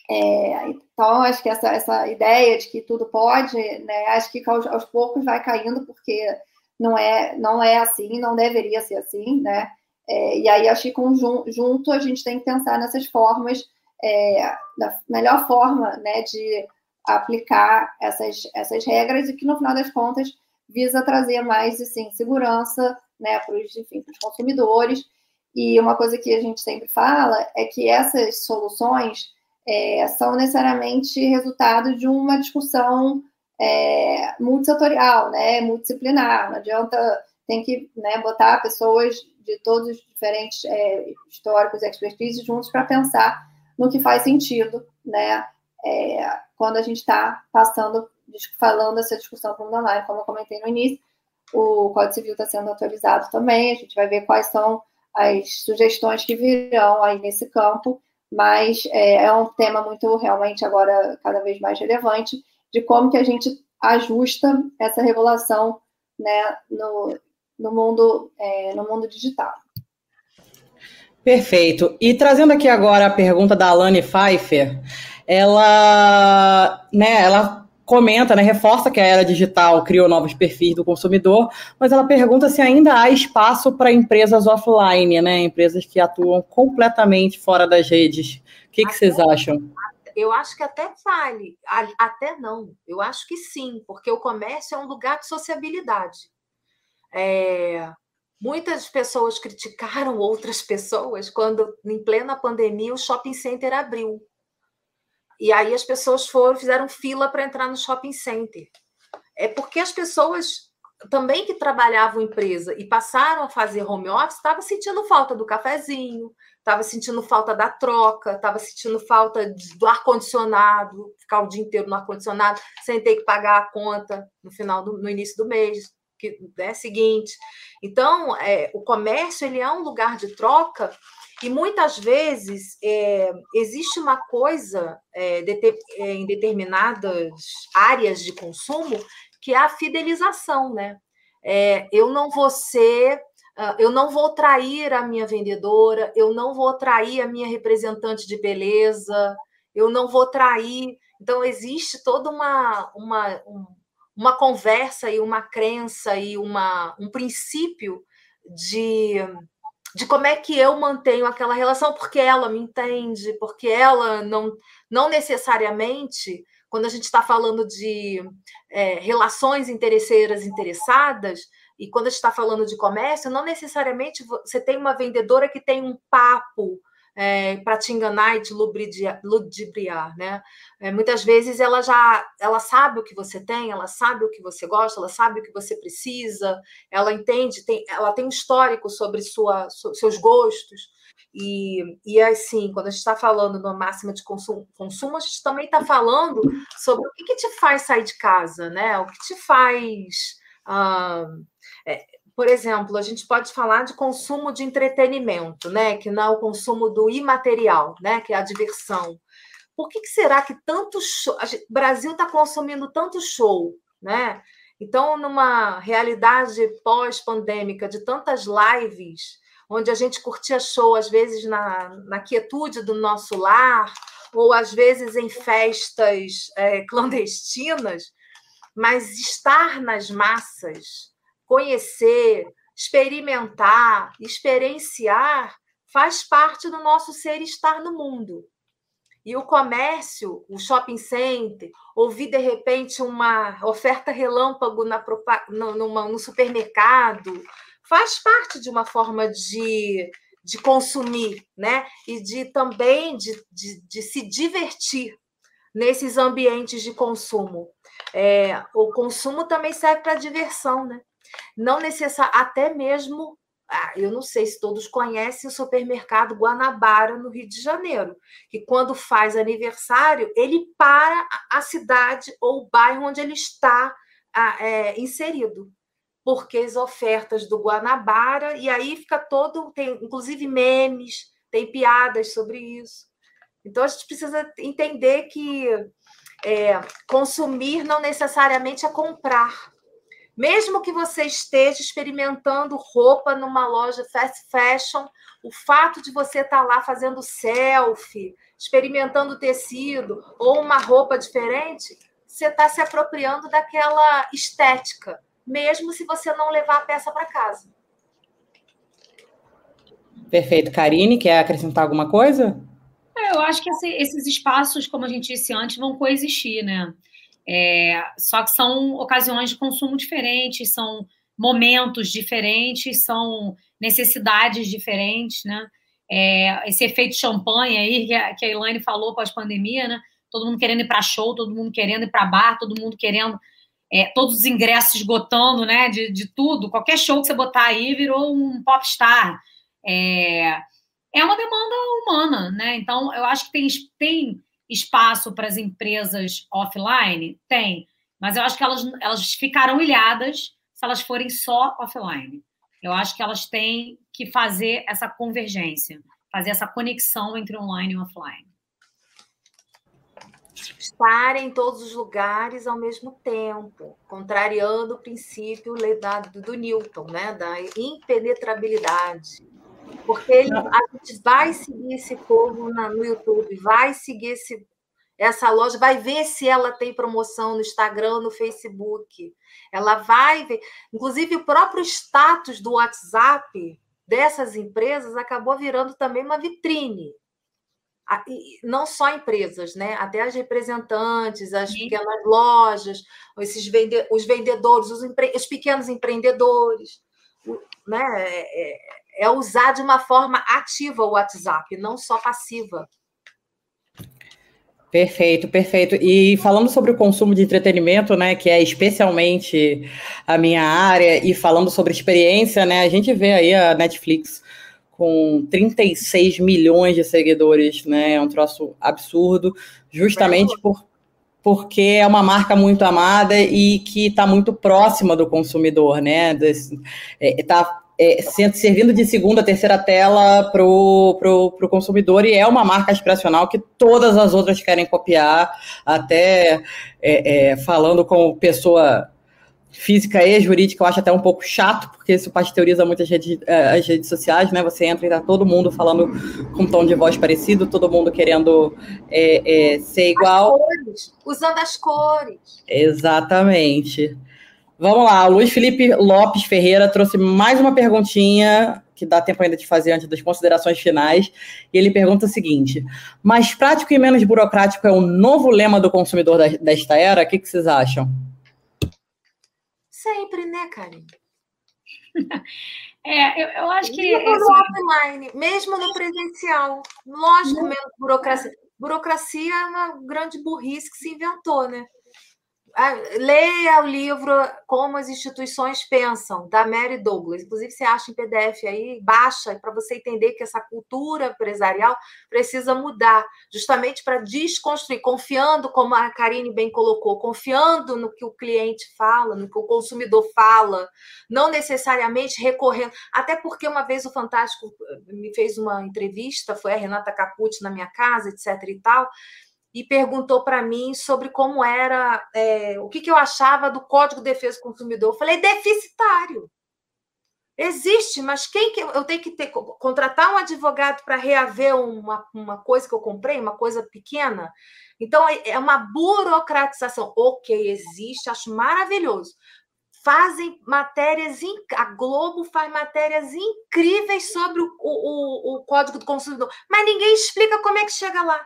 é, então acho que essa, essa ideia de que tudo pode, né? Acho que aos, aos poucos vai caindo, porque não é, não é assim, não deveria ser assim, né? É, e aí acho que conjunto a gente tem que pensar nessas formas, é, da melhor forma, né, de aplicar essas, essas regras e que, no final das contas, visa trazer mais assim, segurança né, para os consumidores. E uma coisa que a gente sempre fala é que essas soluções é, são necessariamente resultado de uma discussão é, multissetorial, né, multidisciplinar. Não adianta, tem que né, botar pessoas de todos os diferentes é, históricos e expertise juntos para pensar no que faz sentido, né, é, quando a gente está passando, falando essa discussão para o mundo online, como eu comentei no início, o Código Civil está sendo atualizado também, a gente vai ver quais são as sugestões que virão aí nesse campo, mas é, é um tema muito realmente agora cada vez mais relevante de como que a gente ajusta essa regulação né, no, no, mundo, é, no mundo digital. Perfeito. E trazendo aqui agora a pergunta da Alane Pfeiffer, ela, né, ela comenta, né, reforça que a era digital criou novos perfis do consumidor, mas ela pergunta se ainda há espaço para empresas offline, né, empresas que atuam completamente fora das redes. O que, que vocês acham? Eu acho que até vale, até não. Eu acho que sim, porque o comércio é um lugar de sociabilidade. É, muitas pessoas criticaram outras pessoas quando, em plena pandemia, o shopping center abriu. E aí as pessoas foram, fizeram fila para entrar no shopping center. É porque as pessoas também que trabalhavam em empresa e passaram a fazer home office estavam sentindo falta do cafezinho, estava sentindo falta da troca, estava sentindo falta do ar-condicionado, ficar o dia inteiro no ar-condicionado, sem ter que pagar a conta no final do, no início do mês que né, seguinte. Então, é, o comércio ele é um lugar de troca e muitas vezes é, existe uma coisa é, de, é, em determinadas áreas de consumo que é a fidelização, né? É, eu não vou ser, eu não vou trair a minha vendedora, eu não vou trair a minha representante de beleza, eu não vou trair. Então existe toda uma, uma, uma conversa e uma crença e uma, um princípio de de como é que eu mantenho aquela relação, porque ela me entende, porque ela não, não necessariamente, quando a gente está falando de é, relações interesseiras interessadas, e quando a gente está falando de comércio, não necessariamente você tem uma vendedora que tem um papo é, para te enganar e te ludibriar, né? É, muitas vezes ela já ela sabe o que você tem, ela sabe o que você gosta, ela sabe o que você precisa, ela entende, tem, ela tem um histórico sobre sua, seus gostos. E, e assim, quando a gente está falando numa máxima de consumo, consumo, a gente também está falando sobre o que, que, te faz sair de casa, né? O que te faz. Ah, é, por exemplo, a gente pode falar de consumo de entretenimento, né? Que não é o consumo do imaterial, né? Que é a diversão. Por que, que será que tanto show, o Brasil está consumindo tanto show, né? Então, numa realidade pós-pandêmica de tantas lives, onde a gente curtia show, às vezes na, na quietude do nosso lar, ou às vezes em festas é, clandestinas, mas estar nas massas, conhecer, experimentar, experienciar, faz parte do nosso ser estar no mundo. E o comércio, o shopping center, ouvir de repente uma oferta relâmpago na, no, numa, no supermercado, faz parte de uma forma de, de consumir, né? E de também de, de, de se divertir nesses ambientes de consumo. É, o consumo também serve para diversão, né? Não necessariamente, até mesmo, ah, eu não sei se todos conhecem o supermercado Guanabara, no Rio de Janeiro, que quando faz aniversário, ele para a cidade ou o bairro onde ele está ah, é, inserido. Porque as ofertas do Guanabara, e aí fica todo, tem inclusive memes, tem piadas sobre isso. Então a gente precisa entender que é, consumir não necessariamente é comprar. Mesmo que você esteja experimentando roupa numa loja fast fashion, o fato de você estar lá fazendo selfie, experimentando tecido ou uma roupa diferente, você está se apropriando daquela estética, mesmo se você não levar a peça para casa. Perfeito. Karine, quer acrescentar alguma coisa? É, eu acho que esse, esses espaços, como a gente disse antes, vão coexistir, né? É, só que são ocasiões de consumo diferentes, são momentos diferentes, são necessidades diferentes, né? É, esse efeito champanhe aí que a, que a Elaine falou pós-pandemia, né? Todo mundo querendo ir para show, todo mundo querendo ir para bar, todo mundo querendo é, todos os ingressos esgotando, né? De, de tudo, qualquer show que você botar aí virou um popstar. É, é uma demanda humana, né? Então, eu acho que tem, tem espaço para as empresas offline? Tem. Mas eu acho que elas, elas ficarão ilhadas se elas forem só offline. Eu acho que elas têm que fazer essa convergência, fazer essa conexão entre online e offline. Estar em todos os lugares ao mesmo tempo, contrariando o princípio do Newton, né? da impenetrabilidade. Porque ele, a gente vai seguir esse povo na, no YouTube, vai seguir esse, essa loja, vai ver se ela tem promoção no Instagram, no Facebook. Ela vai ver. Inclusive, o próprio status do WhatsApp dessas empresas acabou virando também uma vitrine. Não só empresas, né? Até as representantes, as Sim. pequenas lojas, esses vende os vendedores, os, empre os pequenos empreendedores. Né? É, é usar de uma forma ativa o WhatsApp, não só passiva. Perfeito, perfeito. E falando sobre o consumo de entretenimento, né, que é especialmente a minha área, e falando sobre experiência, né, a gente vê aí a Netflix com 36 milhões de seguidores, né, é um troço absurdo, justamente por, porque é uma marca muito amada e que está muito próxima do consumidor, né, está é, tá é, servindo de segunda, terceira tela para o pro, pro consumidor e é uma marca aspiracional que todas as outras querem copiar, até é, é, falando com pessoa física e jurídica, eu acho até um pouco chato, porque isso pasteuriza muitas redes, é, as redes sociais, né? Você entra e tá todo mundo falando com um tom de voz parecido, todo mundo querendo é, é, ser igual. As cores, usando as cores. Exatamente. Vamos lá, o Luiz Felipe Lopes Ferreira trouxe mais uma perguntinha que dá tempo ainda de fazer antes das considerações finais. E ele pergunta o seguinte: mais prático e menos burocrático é o novo lema do consumidor desta era? O que, que vocês acham? Sempre, né, Karen? É, eu, eu acho que. Mesmo no assim... offline, mesmo no presencial. Lógico, menos burocracia. Burocracia é uma grande burrice que se inventou, né? Leia o livro Como as Instituições Pensam, da Mary Douglas. Inclusive, você acha em PDF aí, baixa, para você entender que essa cultura empresarial precisa mudar, justamente para desconstruir, confiando, como a Karine bem colocou, confiando no que o cliente fala, no que o consumidor fala, não necessariamente recorrendo. Até porque uma vez o Fantástico eh, me fez uma entrevista, foi a Renata Capucci na minha casa, etc. e tal e perguntou para mim sobre como era, é, o que, que eu achava do Código de Defesa do Consumidor. Eu falei, deficitário. Existe, mas quem que eu tenho que ter contratar um advogado para reaver uma, uma coisa que eu comprei, uma coisa pequena? Então é, é uma burocratização. Ok, existe, acho maravilhoso. Fazem matérias, a Globo faz matérias incríveis sobre o, o, o Código do Consumidor, mas ninguém explica como é que chega lá.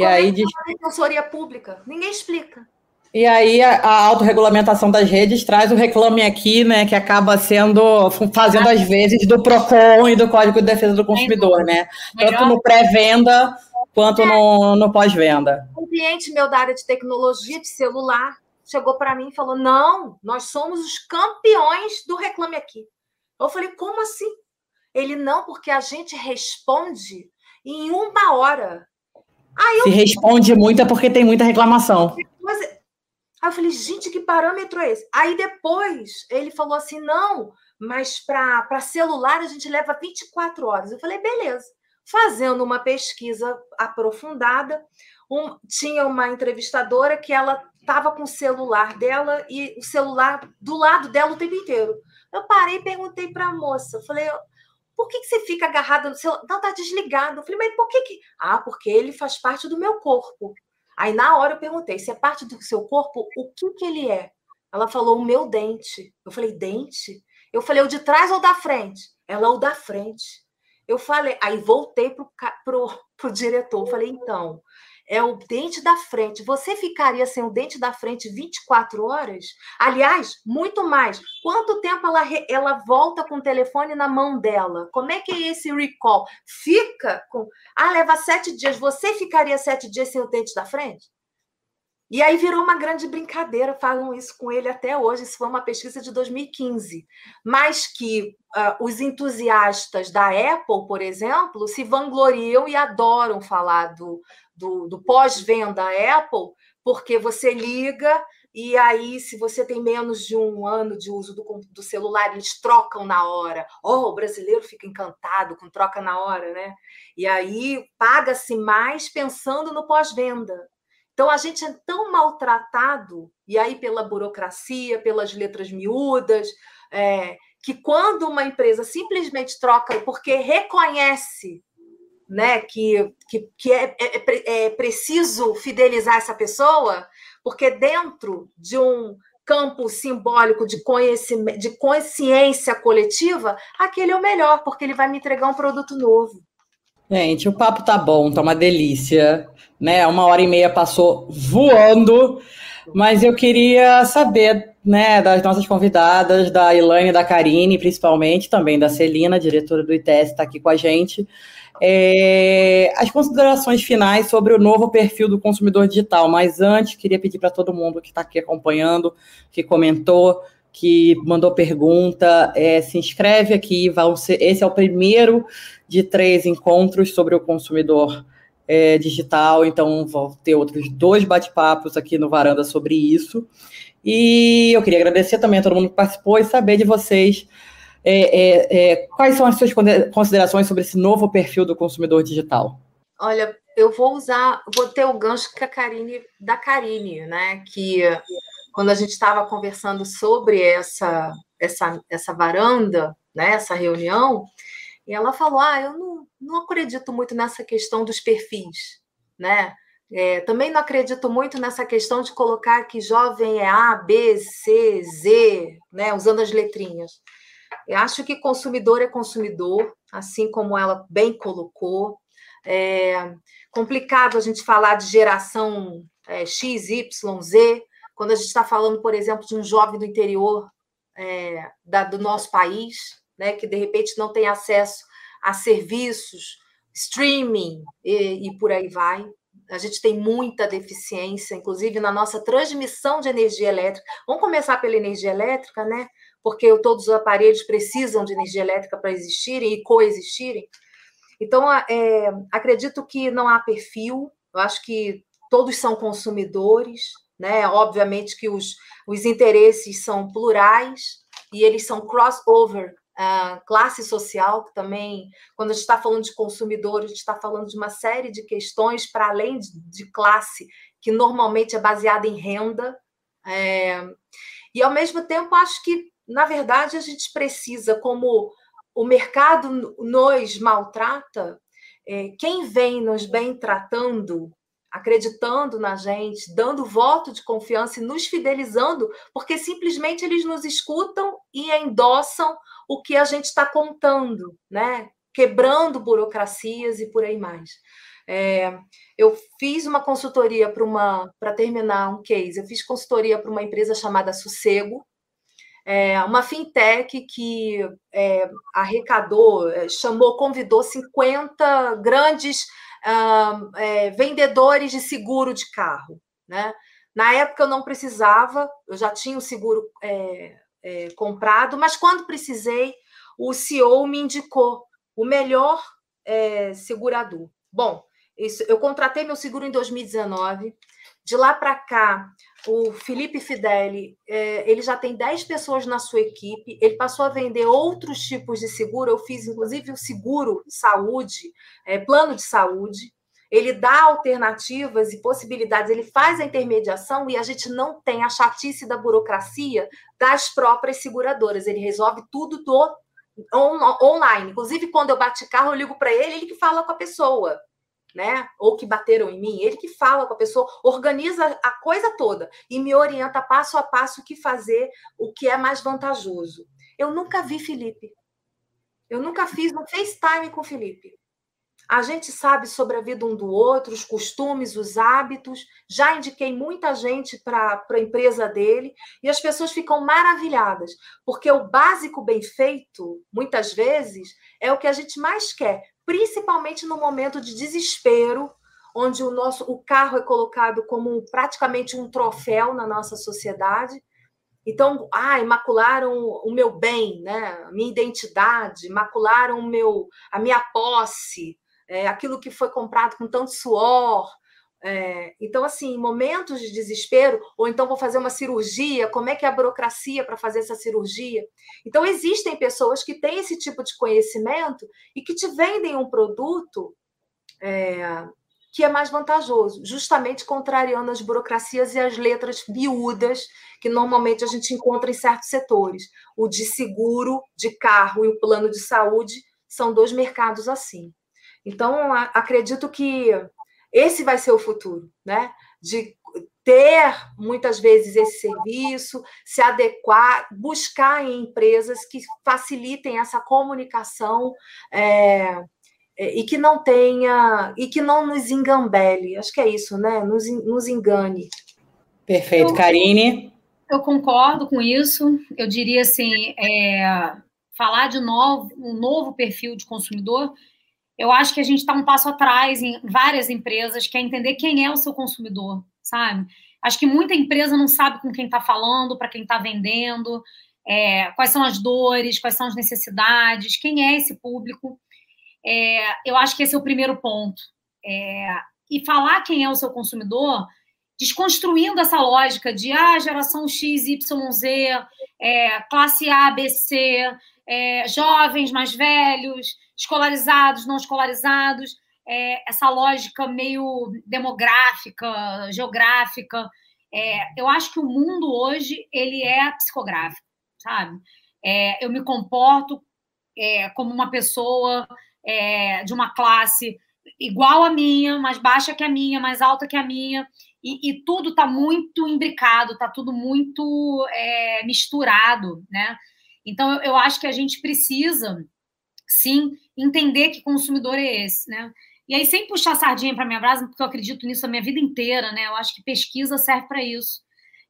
E Como aí é diz... pública? Ninguém explica. E aí a, a autorregulamentação das redes traz o reclame aqui, né, que acaba sendo fazendo às vezes do Procon e do Código de Defesa do Consumidor, né? Tanto no pré-venda quanto no, no pós-venda. Um cliente meu da área de tecnologia de celular chegou para mim e falou: "Não, nós somos os campeões do reclame aqui". Eu falei: "Como assim?" Ele não, porque a gente responde em uma hora. Aí Se responde muito é porque tem muita reclamação. Mas... Aí eu falei, gente, que parâmetro é esse? Aí depois ele falou assim: não, mas para celular a gente leva 24 horas. Eu falei, beleza. Fazendo uma pesquisa aprofundada, um, tinha uma entrevistadora que ela estava com o celular dela e o celular do lado dela o tempo inteiro. Eu parei e perguntei para a moça, falei, por que, que você fica agarrada no celular? Não, tá desligado. Eu falei, mas por que que... Ah, porque ele faz parte do meu corpo. Aí, na hora, eu perguntei, se é parte do seu corpo, o que que ele é? Ela falou, o meu dente. Eu falei, dente? Eu falei, o de trás ou da frente? Ela, o da frente. Eu falei, aí voltei pro, pro, pro diretor, falei, então, é o dente da frente. Você ficaria sem o dente da frente 24 horas? Aliás, muito mais. Quanto tempo ela, ela volta com o telefone na mão dela? Como é que é esse recall? Fica com. Ah, leva sete dias. Você ficaria sete dias sem o dente da frente? E aí virou uma grande brincadeira, falam isso com ele até hoje. Isso foi uma pesquisa de 2015. Mas que uh, os entusiastas da Apple, por exemplo, se vangloriam e adoram falar do, do, do pós-venda Apple, porque você liga e aí, se você tem menos de um ano de uso do, do celular, eles trocam na hora. Oh, o brasileiro fica encantado com troca na hora, né? E aí paga-se mais pensando no pós-venda. Então a gente é tão maltratado, e aí pela burocracia, pelas letras miúdas, é, que quando uma empresa simplesmente troca porque reconhece né, que, que, que é, é, é, é preciso fidelizar essa pessoa, porque dentro de um campo simbólico de, conhecimento, de consciência coletiva, aquele é o melhor, porque ele vai me entregar um produto novo. Gente, o papo tá bom, tá uma delícia, né? Uma hora e meia passou voando, mas eu queria saber, né, das nossas convidadas, da Ilane e da Karine, principalmente, também da Celina, diretora do ITS, está aqui com a gente é, as considerações finais sobre o novo perfil do consumidor digital. Mas antes, queria pedir para todo mundo que está aqui acompanhando, que comentou, que mandou pergunta, é, se inscreve aqui. Ser, esse é o primeiro de três encontros sobre o consumidor é, digital, então vou ter outros dois bate-papos aqui no Varanda sobre isso. E eu queria agradecer também a todo mundo que participou e saber de vocês é, é, é, quais são as suas considerações sobre esse novo perfil do consumidor digital? Olha, eu vou usar, vou ter o gancho que a Karine, da Karine, né? Que quando a gente estava conversando sobre essa, essa, essa varanda, né? Essa reunião, e ela falou: Ah, eu não, não acredito muito nessa questão dos perfis, né? É, também não acredito muito nessa questão de colocar que jovem é A, B, C, Z, né? Usando as letrinhas. Eu acho que consumidor é consumidor, assim como ela bem colocou. É complicado a gente falar de geração é, X, Y, Z, quando a gente está falando, por exemplo, de um jovem do interior é, da, do nosso país, né, que de repente não tem acesso a serviços, streaming e, e por aí vai. A gente tem muita deficiência, inclusive na nossa transmissão de energia elétrica. Vamos começar pela energia elétrica, né? Porque todos os aparelhos precisam de energia elétrica para existirem e coexistirem. Então, é, acredito que não há perfil, eu acho que todos são consumidores, né? Obviamente que os, os interesses são plurais e eles são crossover, uh, classe social, que também, quando a gente está falando de consumidores, a gente está falando de uma série de questões para além de, de, classe, que normalmente é baseada em renda. É, e, ao mesmo tempo, acho que na verdade, a gente precisa, como o mercado nos maltrata, é, quem vem nos bem tratando, acreditando na gente, dando voto de confiança e nos fidelizando, porque simplesmente eles nos escutam e endossam o que a gente está contando, né? Quebrando burocracias e por aí mais. É, eu fiz uma consultoria para uma para terminar um case, eu fiz consultoria para uma empresa chamada Sossego, é, uma fintech que é, arrecadou, é, chamou, convidou 50 grandes uh, é, vendedores de seguro de carro. Né? Na época eu não precisava, eu já tinha o seguro é, é, comprado, mas quando precisei, o CEO me indicou o melhor segurador. Bom, isso, eu contratei meu seguro em 2019. De lá para cá, o Felipe Fideli, é, ele já tem 10 pessoas na sua equipe, ele passou a vender outros tipos de seguro, eu fiz inclusive o seguro saúde, é, plano de saúde, ele dá alternativas e possibilidades, ele faz a intermediação e a gente não tem a chatice da burocracia das próprias seguradoras, ele resolve tudo do on, online, inclusive quando eu bate carro, eu ligo para ele, ele que fala com a pessoa, né? Ou que bateram em mim, ele que fala com a pessoa, organiza a coisa toda e me orienta passo a passo o que fazer, o que é mais vantajoso. Eu nunca vi Felipe. Eu nunca fiz um FaceTime com Felipe. A gente sabe sobre a vida um do outro, os costumes, os hábitos. Já indiquei muita gente para a empresa dele e as pessoas ficam maravilhadas, porque o básico bem feito, muitas vezes, é o que a gente mais quer, principalmente no momento de desespero, onde o nosso o carro é colocado como praticamente um troféu na nossa sociedade. Então, ah, macularam o meu bem, né? a minha identidade, macularam o meu, a minha posse, é, aquilo que foi comprado com tanto suor. É, então, assim, momentos de desespero, ou então vou fazer uma cirurgia, como é que é a burocracia para fazer essa cirurgia? Então, existem pessoas que têm esse tipo de conhecimento e que te vendem um produto é, que é mais vantajoso, justamente contrariando as burocracias e as letras miúdas que normalmente a gente encontra em certos setores. O de seguro de carro e o plano de saúde são dois mercados assim. Então, acredito que esse vai ser o futuro, né? De ter muitas vezes esse serviço, se adequar, buscar em empresas que facilitem essa comunicação é, e que não tenha e que não nos engambele. Acho que é isso, né? Nos, nos engane. Perfeito, Karine. Eu concordo com isso. Eu diria assim, é, falar de novo, um novo perfil de consumidor eu acho que a gente está um passo atrás em várias empresas, que é entender quem é o seu consumidor, sabe? Acho que muita empresa não sabe com quem está falando, para quem está vendendo, é, quais são as dores, quais são as necessidades, quem é esse público. É, eu acho que esse é o primeiro ponto. É, e falar quem é o seu consumidor, desconstruindo essa lógica de ah, geração X, Y, Z, é, classe A, B, C, é, jovens mais velhos, escolarizados, não escolarizados, é, essa lógica meio demográfica, geográfica. É, eu acho que o mundo hoje ele é psicográfico, sabe? É, eu me comporto é, como uma pessoa é, de uma classe igual à minha, mais baixa que a minha, mais alta que a minha, e, e tudo está muito imbricado, está tudo muito misturado, né? Então, eu, eu acho que a gente precisa sim entender que consumidor é esse, né? E aí, sem puxar sardinha para minha brasa, porque eu acredito nisso a minha vida inteira, né? Eu acho que pesquisa serve para isso.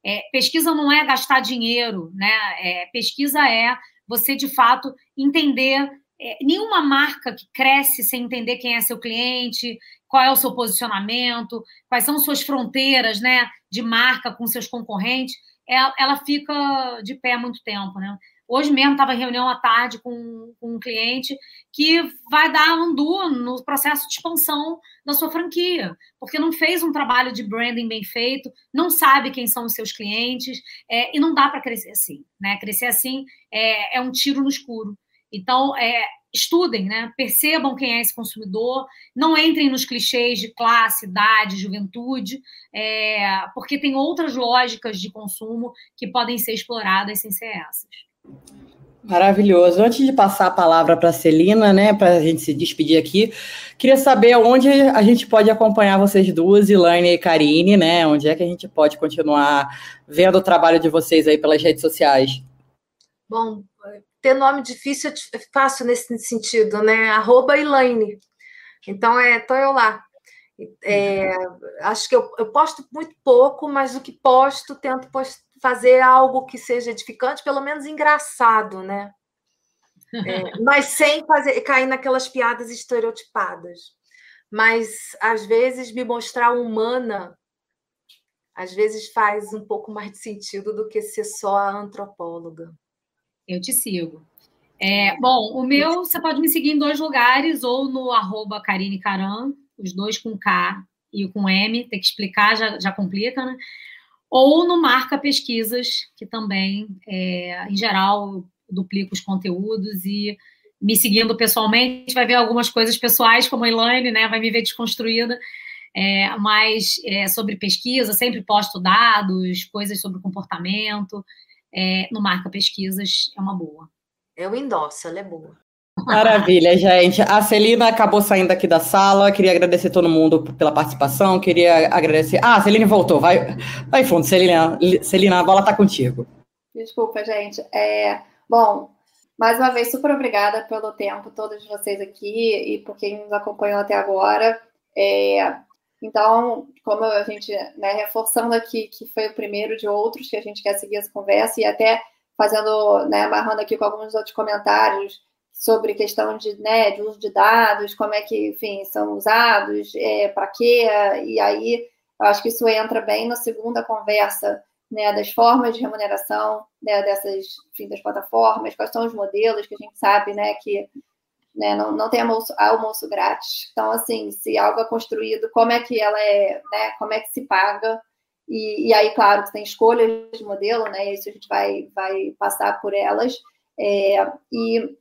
É, pesquisa não é gastar dinheiro, né? É, pesquisa é você, de fato, entender. É, nenhuma marca que cresce sem entender quem é seu cliente, qual é o seu posicionamento, quais são suas fronteiras, né? De marca com seus concorrentes, ela, ela fica de pé muito tempo, né? Hoje mesmo estava em reunião à tarde com, com, um cliente que vai dar andu no processo de expansão da sua franquia, porque não fez um trabalho de branding bem feito, não sabe quem são os seus clientes, é, e não dá para crescer assim. Né? Crescer assim é, é um tiro no escuro. Então, é, estudem, né? percebam quem é esse consumidor, não entrem nos clichês de classe, idade, juventude, é, porque tem outras lógicas de consumo que podem ser exploradas sem ser essas. Maravilhoso. Antes de passar a palavra para a Celina, né, para a gente se despedir aqui, queria saber onde a gente pode acompanhar vocês duas, Elaine e Karine, né? Onde é que a gente pode continuar vendo o trabalho de vocês aí pelas redes sociais? Bom, ter nome difícil é fácil nesse sentido, né? Arroba Elaine. Então, é, tô eu lá. É, acho que eu, eu posto muito pouco, mas o que posto, tento postar fazer algo que seja edificante, pelo menos engraçado, né? É, mas sem fazer cair naquelas piadas estereotipadas. Mas às vezes me mostrar humana, às vezes faz um pouco mais de sentido do que ser só a antropóloga. Eu te sigo. É, bom, o meu você pode me seguir em dois lugares, ou no arroba Karine Caran, os dois com K e com M, tem que explicar, já, já complica, né? Ou no Marca Pesquisas, que também, é, em geral, duplico os conteúdos e me seguindo pessoalmente, vai ver algumas coisas pessoais, como a Elaine, né, vai me ver desconstruída, é, mas é, sobre pesquisa, sempre posto dados, coisas sobre comportamento, é, no Marca Pesquisas é uma boa. Eu endosso, ela é boa. Maravilha, gente. A Celina acabou saindo aqui da sala. Queria agradecer todo mundo pela participação. Queria agradecer. Ah, a Celine voltou. Vai, vai fundo, Celina. Celina, a bola está contigo. Desculpa, gente. É, bom, mais uma vez, super obrigada pelo tempo, todos vocês aqui e por quem nos acompanhou até agora. É, então, como a gente, né, reforçando aqui que foi o primeiro de outros que a gente quer seguir essa conversa e até fazendo, né, amarrando aqui com alguns outros comentários sobre questão de, né, de uso de dados, como é que, enfim, são usados, é, para quê, e aí eu acho que isso entra bem na segunda conversa, né, das formas de remuneração, né, dessas, enfim, das plataformas, quais são os modelos que a gente sabe, né, que né, não, não tem almoço, almoço grátis. Então, assim, se algo é construído, como é que ela é, né, como é que se paga, e, e aí, claro, tem escolhas de modelo, né, isso a gente vai, vai passar por elas, é, e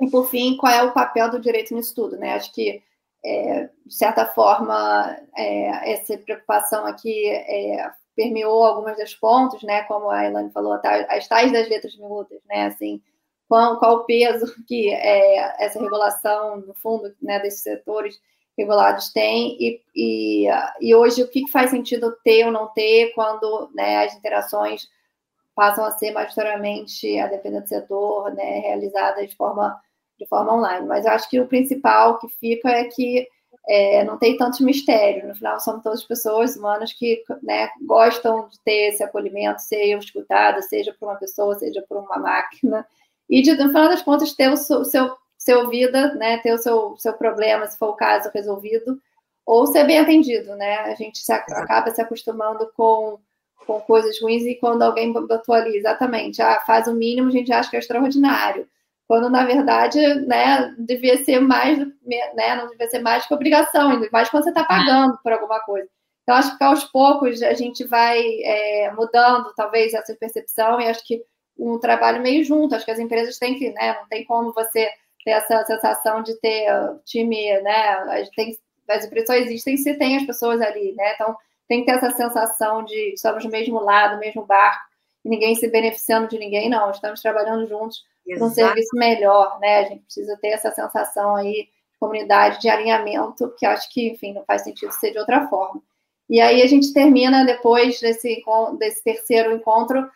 e, por fim, qual é o papel do direito nisso tudo? Né? Acho que, é, de certa forma, é, essa preocupação aqui é, permeou algumas das pontos, né? como a Elane falou, as tais das letras miúdas, né? assim, qual, qual o peso que é, essa regulação, no fundo, né, desses setores regulados tem e, e, e hoje o que faz sentido ter ou não ter quando né, as interações passam a ser majoritariamente, a depender do setor, né, realizadas de forma de forma online. Mas eu acho que o principal que fica é que é, não tem tanto mistério. No final, somos todas pessoas humanas que né, gostam de ter esse acolhimento, ser escutado, seja por uma pessoa, seja por uma máquina. E, de, no final das contas, ter o seu, seu, seu vida, né, ter o seu, seu problema, se for o caso, resolvido, ou ser bem atendido. Né? A gente se, acaba se acostumando com, com coisas ruins e quando alguém botou ali, exatamente, ah, faz o mínimo, a gente acha que é extraordinário quando na verdade, né, devia ser mais, né, não devia ser mais que obrigação, ainda mais quando você está pagando por alguma coisa. Então, acho que aos poucos a gente vai é, mudando, talvez, essa percepção, e acho que um trabalho meio junto, acho que as empresas têm que, né, não tem como você ter essa sensação de ter time, né, tem, as empresas só existem se tem as pessoas ali, né, então tem que ter essa sensação de estamos no mesmo lado, mesmo barco, e ninguém se beneficiando de ninguém, não, estamos trabalhando juntos para um serviço melhor, né? A gente precisa ter essa sensação aí de comunidade, de alinhamento, que acho que, enfim, não faz sentido ser de outra forma. E aí a gente termina depois desse, desse terceiro encontro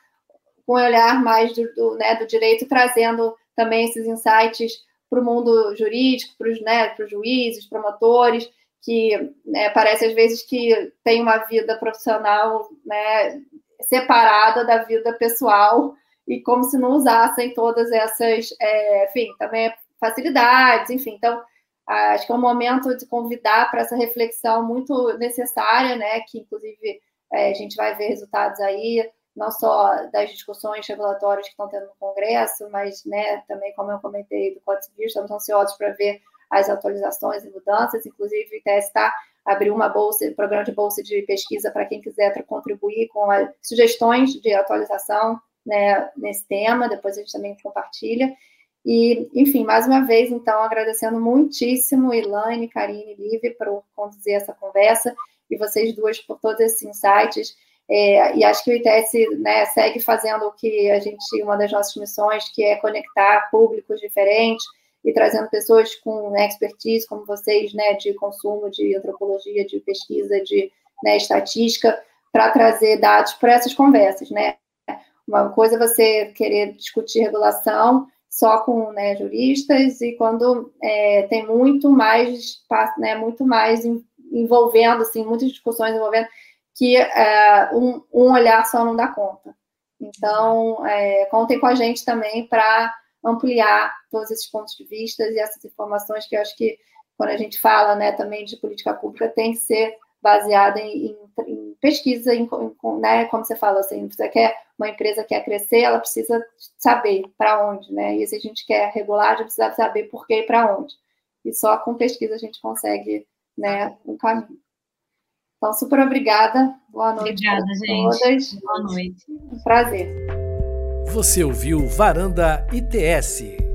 com o olhar mais do, do, né, do direito, trazendo também esses insights para o mundo jurídico, para os né, juízes, promotores, que né, parece às vezes que tem uma vida profissional né, separada da vida pessoal e como se não usassem todas essas, é, enfim, também facilidades, enfim. Então, acho que é um momento de convidar para essa reflexão muito necessária, né? Que inclusive é, a gente vai ver resultados aí, não só das discussões regulatórias que estão tendo no Congresso, mas, né, também como eu comentei do Código Civil, estamos ansiosos para ver as atualizações e mudanças, inclusive o está abriu uma bolsa, um programa de bolsa de pesquisa para quem quiser contribuir com as sugestões de atualização né, nesse tema, depois a gente também compartilha. E, enfim, mais uma vez, então, agradecendo muitíssimo Elaine, Karine e Liv por conduzir essa conversa e vocês duas por todos esses insights. É, e acho que o ITS né, segue fazendo o que a gente, uma das nossas missões, que é conectar públicos diferentes e trazendo pessoas com né, expertise, como vocês, né, de consumo, de antropologia, de pesquisa, de né, estatística, para trazer dados para essas conversas, né? Uma coisa é você querer discutir regulação só com né, juristas e quando é, tem muito mais, né, muito mais envolvendo, assim, muitas discussões envolvendo que é, um, um, olhar só não dá conta. Então, é, contem com a gente também para ampliar todos esses pontos de vista e essas informações que eu acho que quando a gente fala né, também de política pública tem que ser baseada em, em, em pesquisa, em, em, né, como você fala, assim, você quer uma empresa quer crescer, ela precisa saber para onde, né? E se a gente quer regular, a gente precisa saber por que e para onde. E só com pesquisa a gente consegue, né, um caminho. Então, super obrigada. Boa noite. Obrigada, gente. Todas. Boa noite. Um prazer. Você ouviu Varanda ITS.